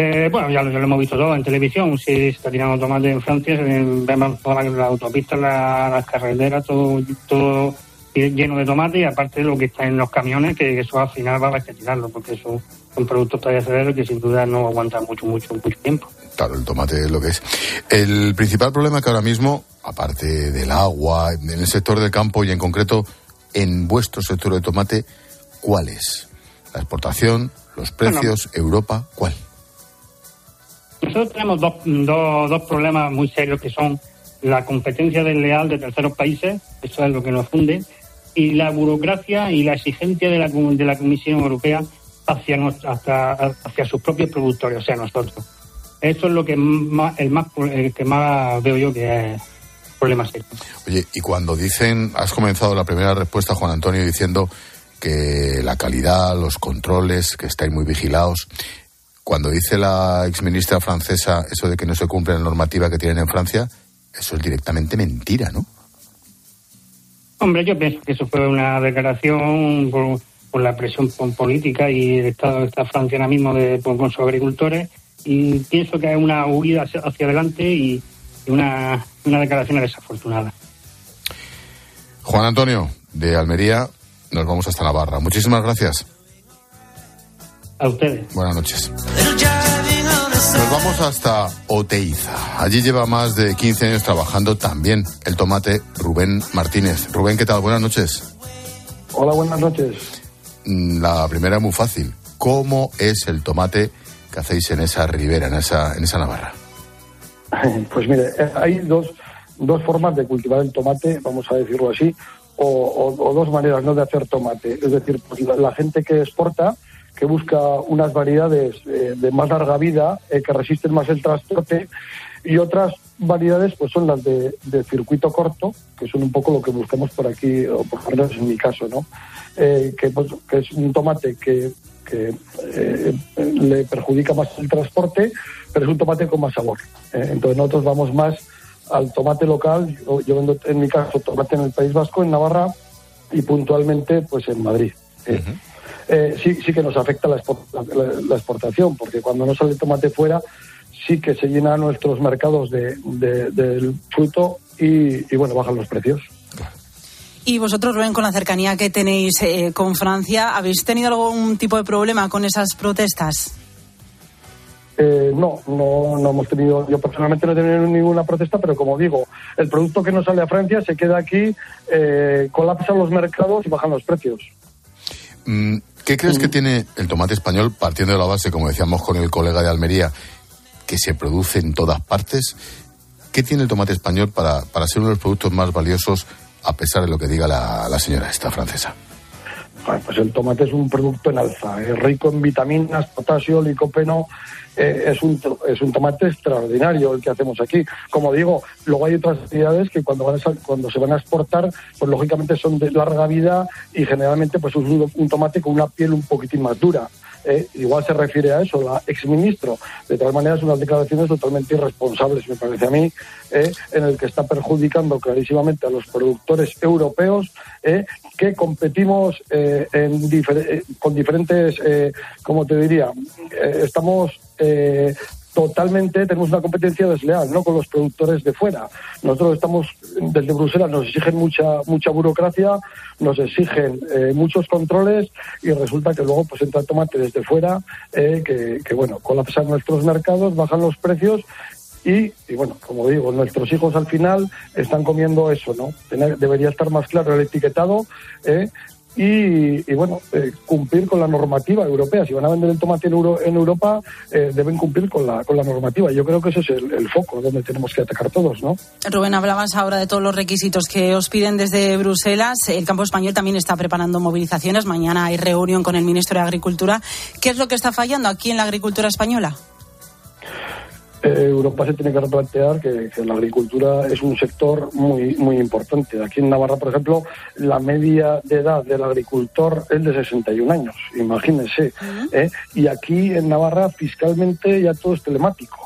Eh, bueno, ya lo, ya lo, hemos visto todo en televisión. Si se está tirando tomate en Francia, vemos todas las la autopistas, las, las carreteras, todo, todo lleno de tomate y aparte de lo que está en los camiones, que eso al final va a haber que tirarlo, porque eso son productos perecederos que sin duda no aguantan mucho, mucho, mucho tiempo. Claro, el tomate es lo que es. El principal problema que ahora mismo, aparte del agua, en el sector del campo y en concreto en vuestro sector de tomate, ¿cuál es? ¿La exportación? ¿Los precios? Bueno, ¿Europa? ¿Cuál? Nosotros tenemos dos, dos, dos problemas muy serios que son la competencia desleal de terceros países, eso es lo que nos funde, y la burocracia y la exigencia de la, de la Comisión Europea hacia, hasta, hacia sus propios productores, o sea, nosotros. Esto es lo que más, el, más, el que más veo yo que es problema serio. Oye, y cuando dicen, has comenzado la primera respuesta, Juan Antonio, diciendo que la calidad, los controles, que estáis muy vigilados. Cuando dice la exministra francesa eso de que no se cumple la normativa que tienen en Francia, eso es directamente mentira, ¿no? Hombre, yo pienso que eso fue una declaración por, por la presión política y el Estado de Francia ahora mismo de, por, con sus agricultores y pienso que es una huida hacia, hacia adelante y, y una, una declaración desafortunada. Juan Antonio, de Almería, nos vamos hasta Navarra. Muchísimas gracias. A ustedes. Buenas noches. Nos vamos hasta Oteiza. Allí lleva más de 15 años trabajando también el tomate Rubén Martínez. Rubén, ¿qué tal? Buenas noches. Hola, buenas noches. La primera es muy fácil. ¿Cómo es el tomate que hacéis en esa ribera, en esa, en esa Navarra? [LAUGHS] Pues mire, hay dos, dos formas de cultivar el tomate, vamos a decirlo así, o, o, o dos maneras ¿no? de hacer tomate. Es decir, pues la, la gente que exporta que busca unas variedades eh, de más larga vida, eh, que resisten más el transporte, y otras variedades pues son las de, circuito corto, que son un poco lo que buscamos por aquí, o por lo menos en mi caso, ¿no? Eh, que, pues, que, es un tomate que, que le perjudica más el transporte, pero es un tomate con más sabor. entonces nosotros vamos más al tomate local, yo, yo vendo en mi caso tomate en el País Vasco, en Navarra, y puntualmente pues en Madrid. Eh, sí, sí que nos afecta la, la, la, exportación, porque cuando no sale tomate fuera, sí que se llenan nuestros mercados de, de, del fruto y, y, bueno, bajan los precios. Y vosotros, Rubén, con la cercanía que tenéis eh, con Francia, ¿habéis tenido algún tipo de problema con esas protestas? Eh, no, no, no hemos tenido, yo personalmente no he tenido ninguna protesta, pero como digo, el producto que no sale a Francia se queda aquí, eh, colapsan los mercados y bajan los precios. ¿Qué crees que tiene el tomate español, partiendo de la base, como decíamos con el colega de Almería, que se produce en todas partes. ¿Qué tiene el tomate español para, para ser uno de los productos más valiosos a pesar de lo que diga la, la señora esta francesa? Pues el tomate es un producto en alza, es rico en vitaminas, potasio, licopeno, eh, es, un, es un tomate extraordinario el que hacemos aquí. Como digo, luego hay otras actividades que cuando, van cuando se van a exportar, pues lógicamente son de larga vida y generalmente pues es un, un tomate con una piel un poquitín más dura. Eh, igual se refiere a eso la exministro. De todas maneras, unas declaraciones totalmente irresponsables, me parece a mí, eh, en el que está perjudicando clarísimamente a los productores europeos eh, que competimos con diferentes, como te diría, estamos totalmente tenemos una competencia desleal, ¿no? Con los productores de fuera. Nosotros estamos, desde Bruselas nos exigen mucha, mucha burocracia, nos exigen eh, muchos controles y resulta que luego pues entra tomate desde fuera, eh, que, bueno, colapsan nuestros mercados, bajan los precios y, y, bueno, como digo, nuestros hijos al final están comiendo eso, ¿no? debería estar más claro el etiquetado ¿eh? Y, bueno, eh, cumplir con la normativa europea. Si van a vender el tomate en, en Europa, eh, deben cumplir con la, con la normativa. Yo creo que ese es el, foco donde tenemos que atacar todos, ¿no? Rubén, hablabas ahora de todos los requisitos que os piden desde Bruselas. El campo español también está preparando movilizaciones. Mañana hay reunión con el ministro de Agricultura. ¿Qué es lo que está fallando aquí en la agricultura española? Eh, Europa se tiene que replantear que, la agricultura es un sector muy muy importante. Aquí en Navarra, por ejemplo, la media de edad del agricultor es de 61 años, imagínense. ¿eh? Y aquí en Navarra fiscalmente ya todo es telemático.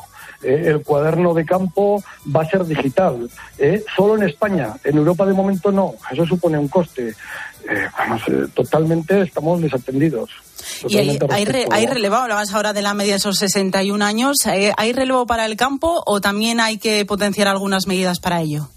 ¿eh? el cuaderno de campo va a ser digital. Solo en España, en Europa de momento no. Eso supone un coste. vamos, totalmente estamos desatendidos. Y hay, hay, relevo, hablabas ahora de la media de esos 61 años. Eh, ¿Hay relevo para el campo o también hay que potenciar algunas medidas para ello?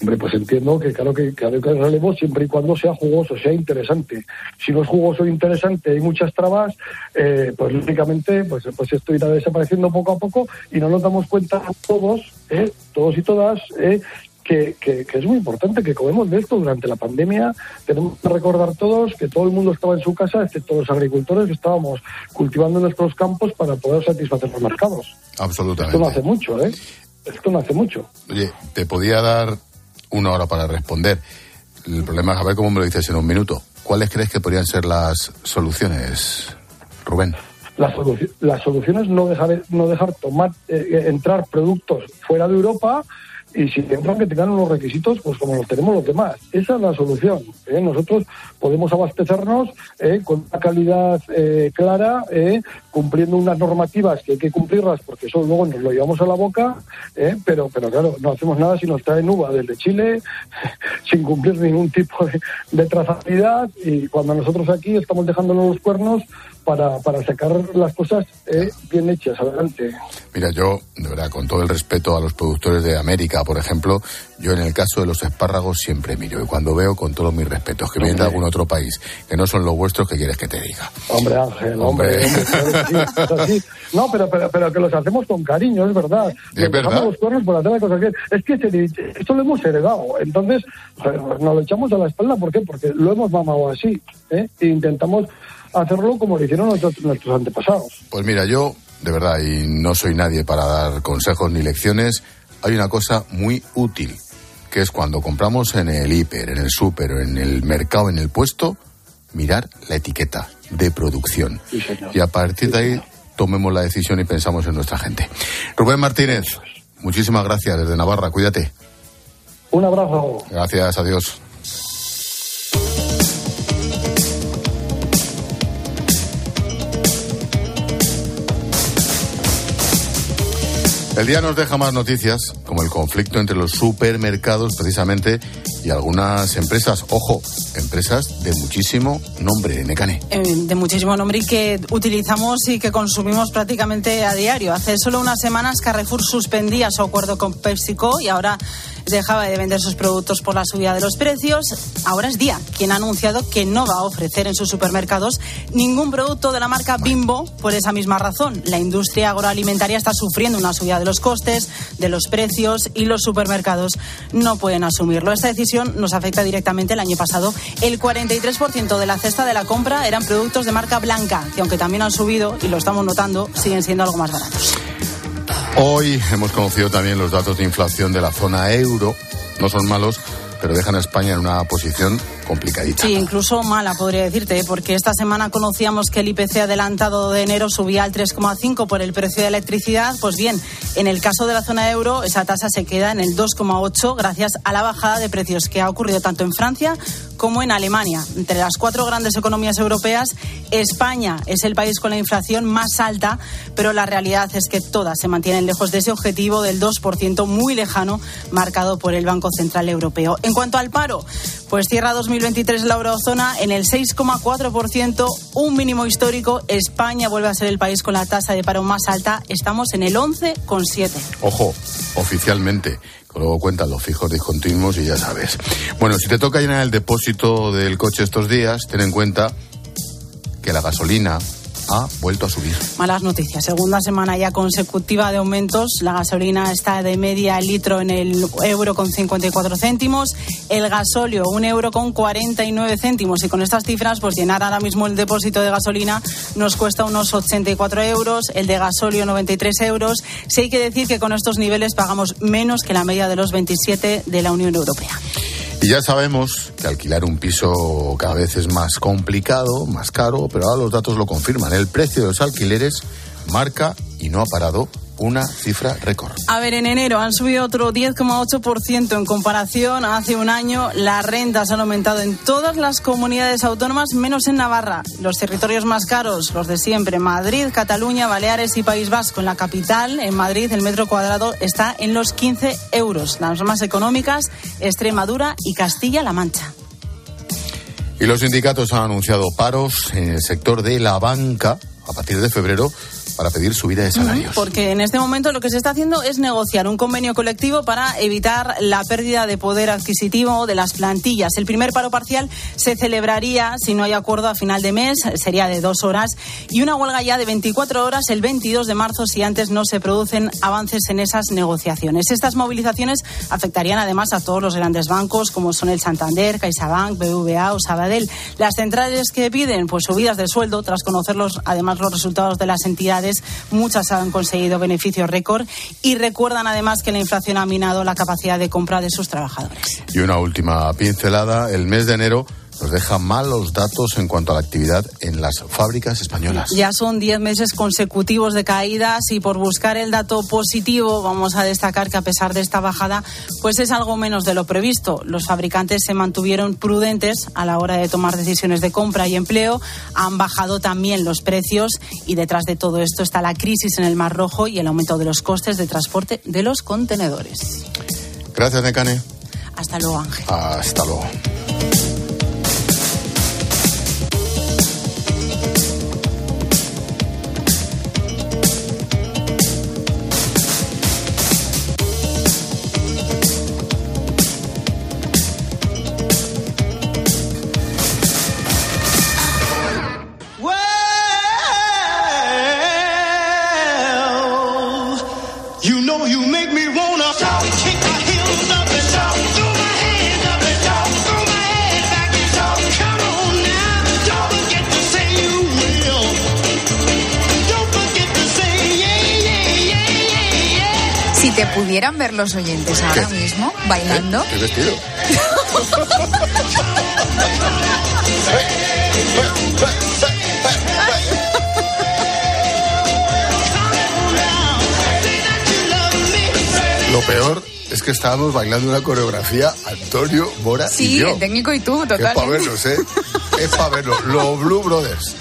Hombre, pues entiendo que claro que, que hay relevo siempre y cuando sea jugoso, sea interesante. Si no es jugoso e interesante, hay muchas trabas, eh, pues lógicamente pues, pues esto irá desapareciendo poco a poco y no nos damos cuenta todos, eh, todos y todas, eh, que, es muy importante que comemos de esto durante la pandemia. Tenemos que recordar todos que todo el mundo estaba en su casa, excepto los agricultores que estábamos cultivando nuestros campos para poder satisfacer los mercados. Absolutamente. Esto no hace mucho, ¿eh? Esto no hace mucho. Oye, te podía dar una hora para responder. El problema es a ver cómo me lo dices en un minuto. ¿Cuáles crees que podrían ser las soluciones, Rubén? La, solución es no dejar, no dejar tomar, eh, entrar productos fuera de Europa y si entran que tengan unos requisitos pues como los tenemos los demás. Esa es la solución. ¿eh? Nosotros podemos abastecernos ¿eh? con una calidad eh, clara, cumpliendo unas normativas que hay que cumplirlas porque eso luego nos lo llevamos a la boca, pero, pero claro, no hacemos nada si nos traen uva desde Chile [LAUGHS] sin cumplir ningún tipo de, de trazabilidad y cuando nosotros aquí estamos dejándonos los cuernos para, para sacar las cosas eh, bien hechas adelante. Mira, yo, de verdad, con todo el respeto a los productores de América, por ejemplo, yo en el caso de los espárragos siempre miro y cuando veo, con todos mis respetos, que vienen de algún otro país, que no son los vuestros, ¿qué quieres que te diga? Hombre, Ángel, hombre. no, pero, pero, pero, que los hacemos con cariño, es verdad. Es verdad. los cuernos por hacer las cosas bien. Es que esto lo hemos heredado. Entonces, nos lo echamos a la espalda. ¿Por qué? Porque lo hemos mamado así. ¿eh? E intentamos hacerlo como lo hicieron nuestros, nuestros antepasados. Pues mira, yo, de verdad, y no soy nadie para dar consejos ni lecciones, hay una cosa muy útil, que es cuando compramos en el hiper, en el súper, en el mercado, en el puesto, mirar la etiqueta de producción. y a partir de ahí tomemos la decisión y pensamos en nuestra gente. Rubén Martínez, muchísimas gracias desde Navarra, cuídate. Un abrazo. Gracias, adiós. El día nos deja más noticias, como el conflicto entre los supermercados precisamente y algunas empresas, ojo, empresas de muchísimo nombre, Necane. Eh, de muchísimo nombre y que utilizamos y que consumimos prácticamente a diario. Hace solo unas semanas Carrefour suspendía su acuerdo con PepsiCo y ahora dejaba de vender sus productos por la subida de los precios. Ahora es Día quien ha anunciado que no va a ofrecer en sus supermercados ningún producto de la marca Bimbo por esa misma razón. La industria agroalimentaria está sufriendo una subida de los costes, de los precios y los supermercados no pueden asumirlo. Esta decisión nos afecta directamente. El año pasado el 43% de la cesta de la compra eran productos de marca blanca, que aunque también han subido, y lo estamos notando, siguen siendo algo más baratos. Hoy hemos conocido también los datos de inflación de la zona euro. No son malos, pero dejan a España en una posición complicadita. Sí, incluso mala, podría decirte, ¿eh? porque esta semana conocíamos que el IPC adelantado de enero subía al 3,5 por el precio de electricidad. Pues bien, en el caso de la zona euro, esa tasa se queda en el 2,8 gracias a la bajada de precios que ha ocurrido tanto en Francia como en Alemania. Entre las cuatro grandes economías europeas, España es el país con la inflación más alta, pero la realidad es que todas se mantienen lejos de ese objetivo del 2% muy lejano marcado por el Banco Central Europeo. En cuanto al paro, pues cierra 2023 la eurozona en el 6,4%, un mínimo histórico. España vuelve a ser el país con la tasa de paro más alta. Estamos en el 11,7. Ojo, oficialmente. Luego cuentan los fijos discontinuos y ya sabes. Bueno, si te toca llenar el depósito del coche estos días, ten en cuenta que la gasolina ha vuelto a subir. Malas noticias. Segunda semana ya consecutiva de aumentos. La gasolina está de media litro en el euro con 54 céntimos. El gasóleo, un euro con 49 céntimos. Y con estas cifras, pues llenar ahora mismo el depósito de gasolina nos cuesta unos 84 euros. El de gasóleo, 93 euros. Sí hay que decir que con estos niveles pagamos menos que la media de los 27 de la Unión Europea. Y ya sabemos que alquilar un piso cada vez es más complicado, más caro, pero ahora los datos lo confirman. El precio de los alquileres marca y no ha parado una cifra récord. A ver, en enero han subido otro 10,8% en comparación a hace un año. Las rentas han aumentado en todas las comunidades autónomas, menos en Navarra. Los territorios más caros, los de siempre, Madrid, Cataluña, Baleares y País Vasco. En la capital, en Madrid, el metro cuadrado está en los 15 euros. Las más económicas, Extremadura y Castilla-La Mancha. Y los sindicatos han anunciado paros en el sector de la banca a partir de febrero para pedir subida de salarios. Porque en este momento lo que se está haciendo es negociar un convenio colectivo para evitar la pérdida de poder adquisitivo de las plantillas. El primer paro parcial se celebraría, si no hay acuerdo, a final de mes, sería de dos horas, y una huelga ya de 24 horas el 22 de marzo si antes no se producen avances en esas negociaciones. Estas movilizaciones afectarían además a todos los grandes bancos, como son el Santander, CaixaBank, BBVA o Sabadell. Las centrales que piden pues subidas de sueldo, tras conocer los, además los resultados de las entidades muchas han conseguido beneficios récord y recuerdan además que la inflación ha minado la capacidad de compra de sus trabajadores. Y una última pincelada, el mes de enero nos deja malos datos en cuanto a la actividad en las fábricas españolas. Ya son 10 meses consecutivos de caídas y por buscar el dato positivo vamos a destacar que a pesar de esta bajada pues es algo menos de lo previsto. Los fabricantes se mantuvieron prudentes a la hora de tomar decisiones de compra y empleo, han bajado también los precios y detrás de todo esto está la crisis en el Mar Rojo y el aumento de los costes de transporte de los contenedores. Gracias, Necane. Hasta luego, Ángel. Hasta luego. Ver los oyentes ahora mismo bailando. ¿Qué vestido? Lo peor es que estábamos bailando una coreografía Antonio, Mora y Sí, yo. el técnico y tú, Es para verlos, ¿eh? Es para verlos. Los Blue Brothers.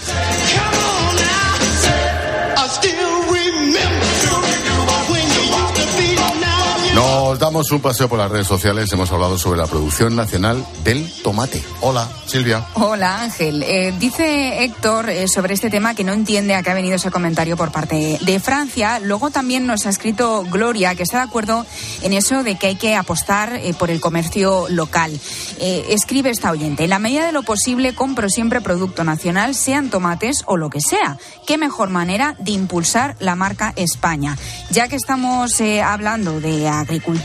No. Nos damos un paseo por las redes sociales. Hemos hablado sobre la producción nacional del tomate. Hola, Silvia. Hola Ángel. Eh, dice Héctor eh, sobre este tema que no entiende a qué ha venido ese comentario por parte de Francia. Luego también nos ha escrito Gloria que está de acuerdo en eso de que hay que apostar eh, por el comercio local. Eh, escribe esta oyente. En la medida de lo posible compro siempre producto nacional, sean tomates o lo que sea. Qué mejor manera de impulsar la marca España. Ya que estamos hablando de agricultura,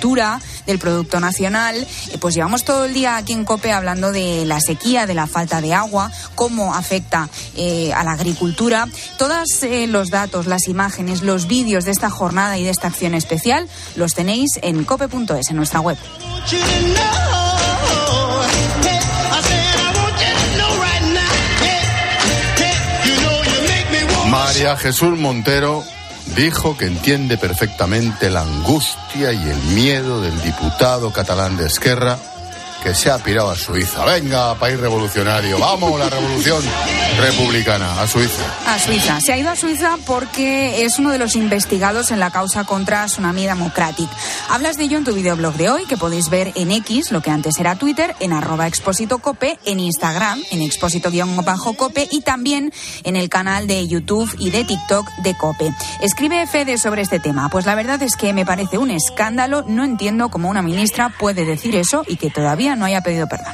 del producto nacional. Eh, pues llevamos todo el día aquí en COPE hablando de la sequía, de la falta de agua, cómo afecta eh, a la agricultura. Todos eh, los datos, las imágenes, los vídeos de esta jornada y de esta acción especial los tenéis en cope.es, en nuestra web. María Jesús Montero dijo que entiende perfectamente la angustia y el miedo del diputado catalán de Esquerra que se ha pirado a Suiza. Venga, país revolucionario, vamos, la revolución republicana, a Suiza. A Suiza. Se ha ido a Suiza porque es uno de los investigados en la causa contra Tsunami Democratic. Hablas de ello en tu videoblog de hoy, que podéis ver en X, lo que antes era Twitter, en arroba expósito cope, en Instagram, en expósito-cope y también en el canal de YouTube y de TikTok de Cope. Escribe Fede sobre este tema. Pues la verdad es que me parece un escándalo. No entiendo cómo una ministra puede decir eso y que todavía no haya pedido perdón.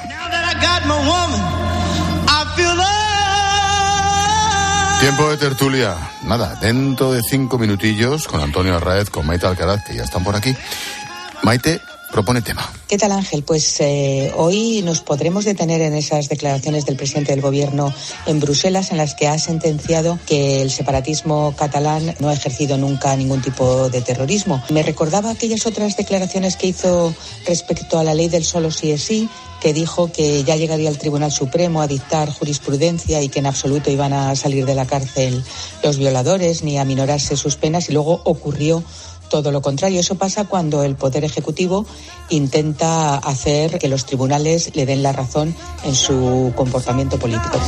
Tiempo de tertulia. Nada, dentro de cinco minutillos con Antonio Arraez, con Maite Alcaraz, que ya están por aquí. Maite, propone tema. ¿Qué tal, Ángel? Pues eh, hoy nos podremos detener en esas declaraciones del presidente del Gobierno en Bruselas, en las que ha sentenciado que el separatismo catalán no ha ejercido nunca ningún tipo de terrorismo. Me recordaba aquellas otras declaraciones que hizo respecto a la ley del solo sí es sí, que dijo que ya llegaría el Tribunal Supremo a dictar jurisprudencia y que en absoluto iban a salir de la cárcel los violadores ni a minorarse sus penas y luego ocurrió todo lo contrario. Eso pasa cuando el Poder Ejecutivo intenta hacer que los tribunales le den la razón en su comportamiento político.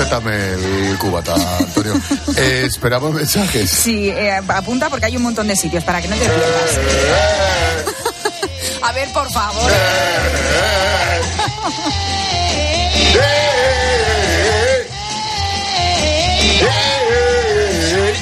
Sujétame el cubata, Antonio. [LAUGHS] Eh, esperamos mensajes. Sí, eh, apunta porque hay un montón de sitios para que no te pierdas. [LAUGHS] A ver, por favor.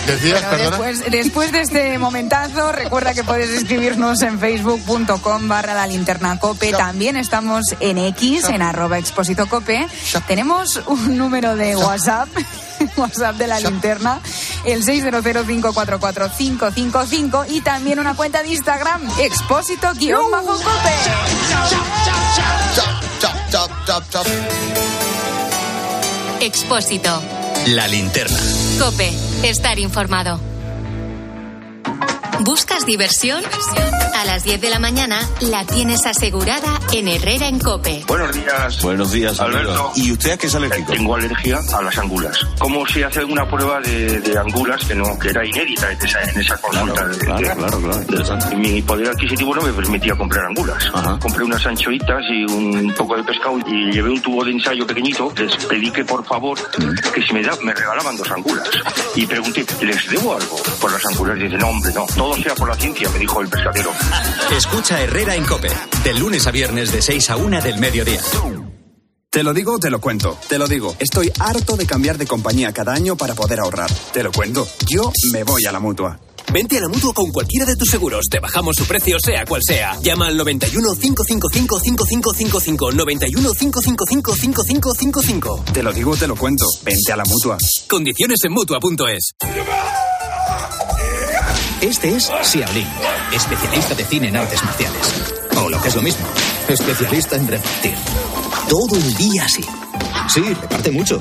Decías, Bueno, perdona. después, después de este momentazo, recuerda que puedes escribirnos en facebook.com barra la linterna cope. También estamos en X, en arroba expósito cope. Tenemos un número de WhatsApp, [LAUGHS] WhatsApp de la linterna, el 600544555 y también una cuenta de Instagram, expósito-cope. Expósito. La linterna. Cope. Estar informado. ¿Buscas diversión? A las 10 de la mañana la tienes asegurada en Herrera en Cope. Buenos días. Buenos días, Alberto. amigo. ¿Y usted a qué es alérgico? Tengo alergia a las angulas. ¿Cómo se hace una prueba de, de angulas que no que era inédita en esa, en esa consulta? de- claro, de- claro, claro, interesante. Mi poder adquisitivo no me permitía comprar angulas. Ajá. Compré unas anchoitas y un poco de pescado y llevé un tubo de ensayo pequeñito. Les pedí que por favor que si me, da, me regalaban dos angulas. Y pregunté, ¿les debo algo por las angulas? Y dice, no, hombre, no. Todo sea por la ciencia, me dijo el pescadero. Escucha Herrera en Cope. De lunes a viernes de 6 a 1 del mediodía. Te lo digo, te lo cuento. Te lo digo. Estoy harto de cambiar de compañía cada año para poder ahorrar. Te lo cuento. Yo me voy a la mutua. Vente a la mutua con cualquiera de tus seguros. Te bajamos su precio, sea cual sea. Llama al 91 555 5555. 91 555 5555. Te lo digo, te lo cuento. Vente a la mutua. Condiciones en mutua.es. Este es Xiaolin, especialista de cine en artes marciales. O lo que es lo mismo, especialista en repartir. Todo el día así. Sí, reparte mucho.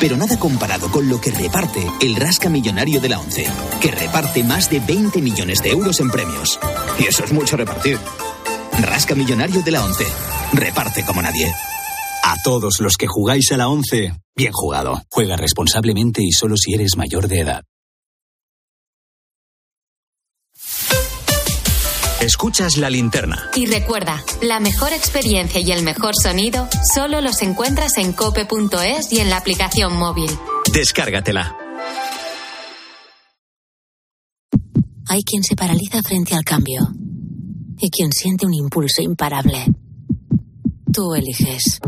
Pero nada comparado con lo que reparte el Rasca Millonario de la ONCE, que reparte más de 20 millones de euros en premios. Y eso es mucho repartir. Rasca Millonario de la ONCE. Reparte como nadie. A todos los que jugáis a la 11, bien jugado. Juega responsablemente y solo si eres mayor de edad. Escuchas la linterna. Y recuerda, la mejor experiencia y el mejor sonido solo los encuentras en cope.es y en la aplicación móvil. Descárgatela. Hay quien se paraliza frente al cambio, y quien siente un impulso imparable. Tú eliges.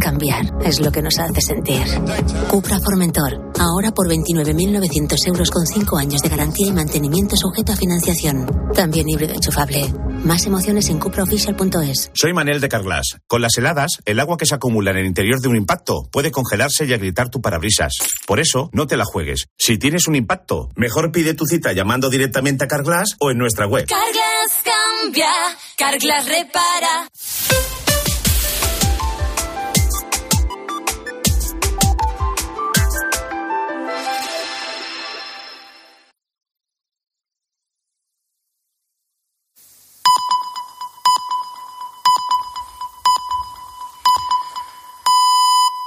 Cambiar es lo que nos hace sentir. Cupra Formentor, ahora por 29.900 euros con 5 años de garantía y mantenimiento sujeto a financiación. También híbrido enchufable. Más emociones en cupraofficial.es. Soy Manel de Carglass. Con las heladas, el agua que se acumula en el interior de un impacto puede congelarse y agrietar tu parabrisas. Por eso, no te la juegues. Si tienes un impacto, mejor pide tu cita llamando directamente a Carglass o en nuestra web. Carglass cambia, Carglass repara.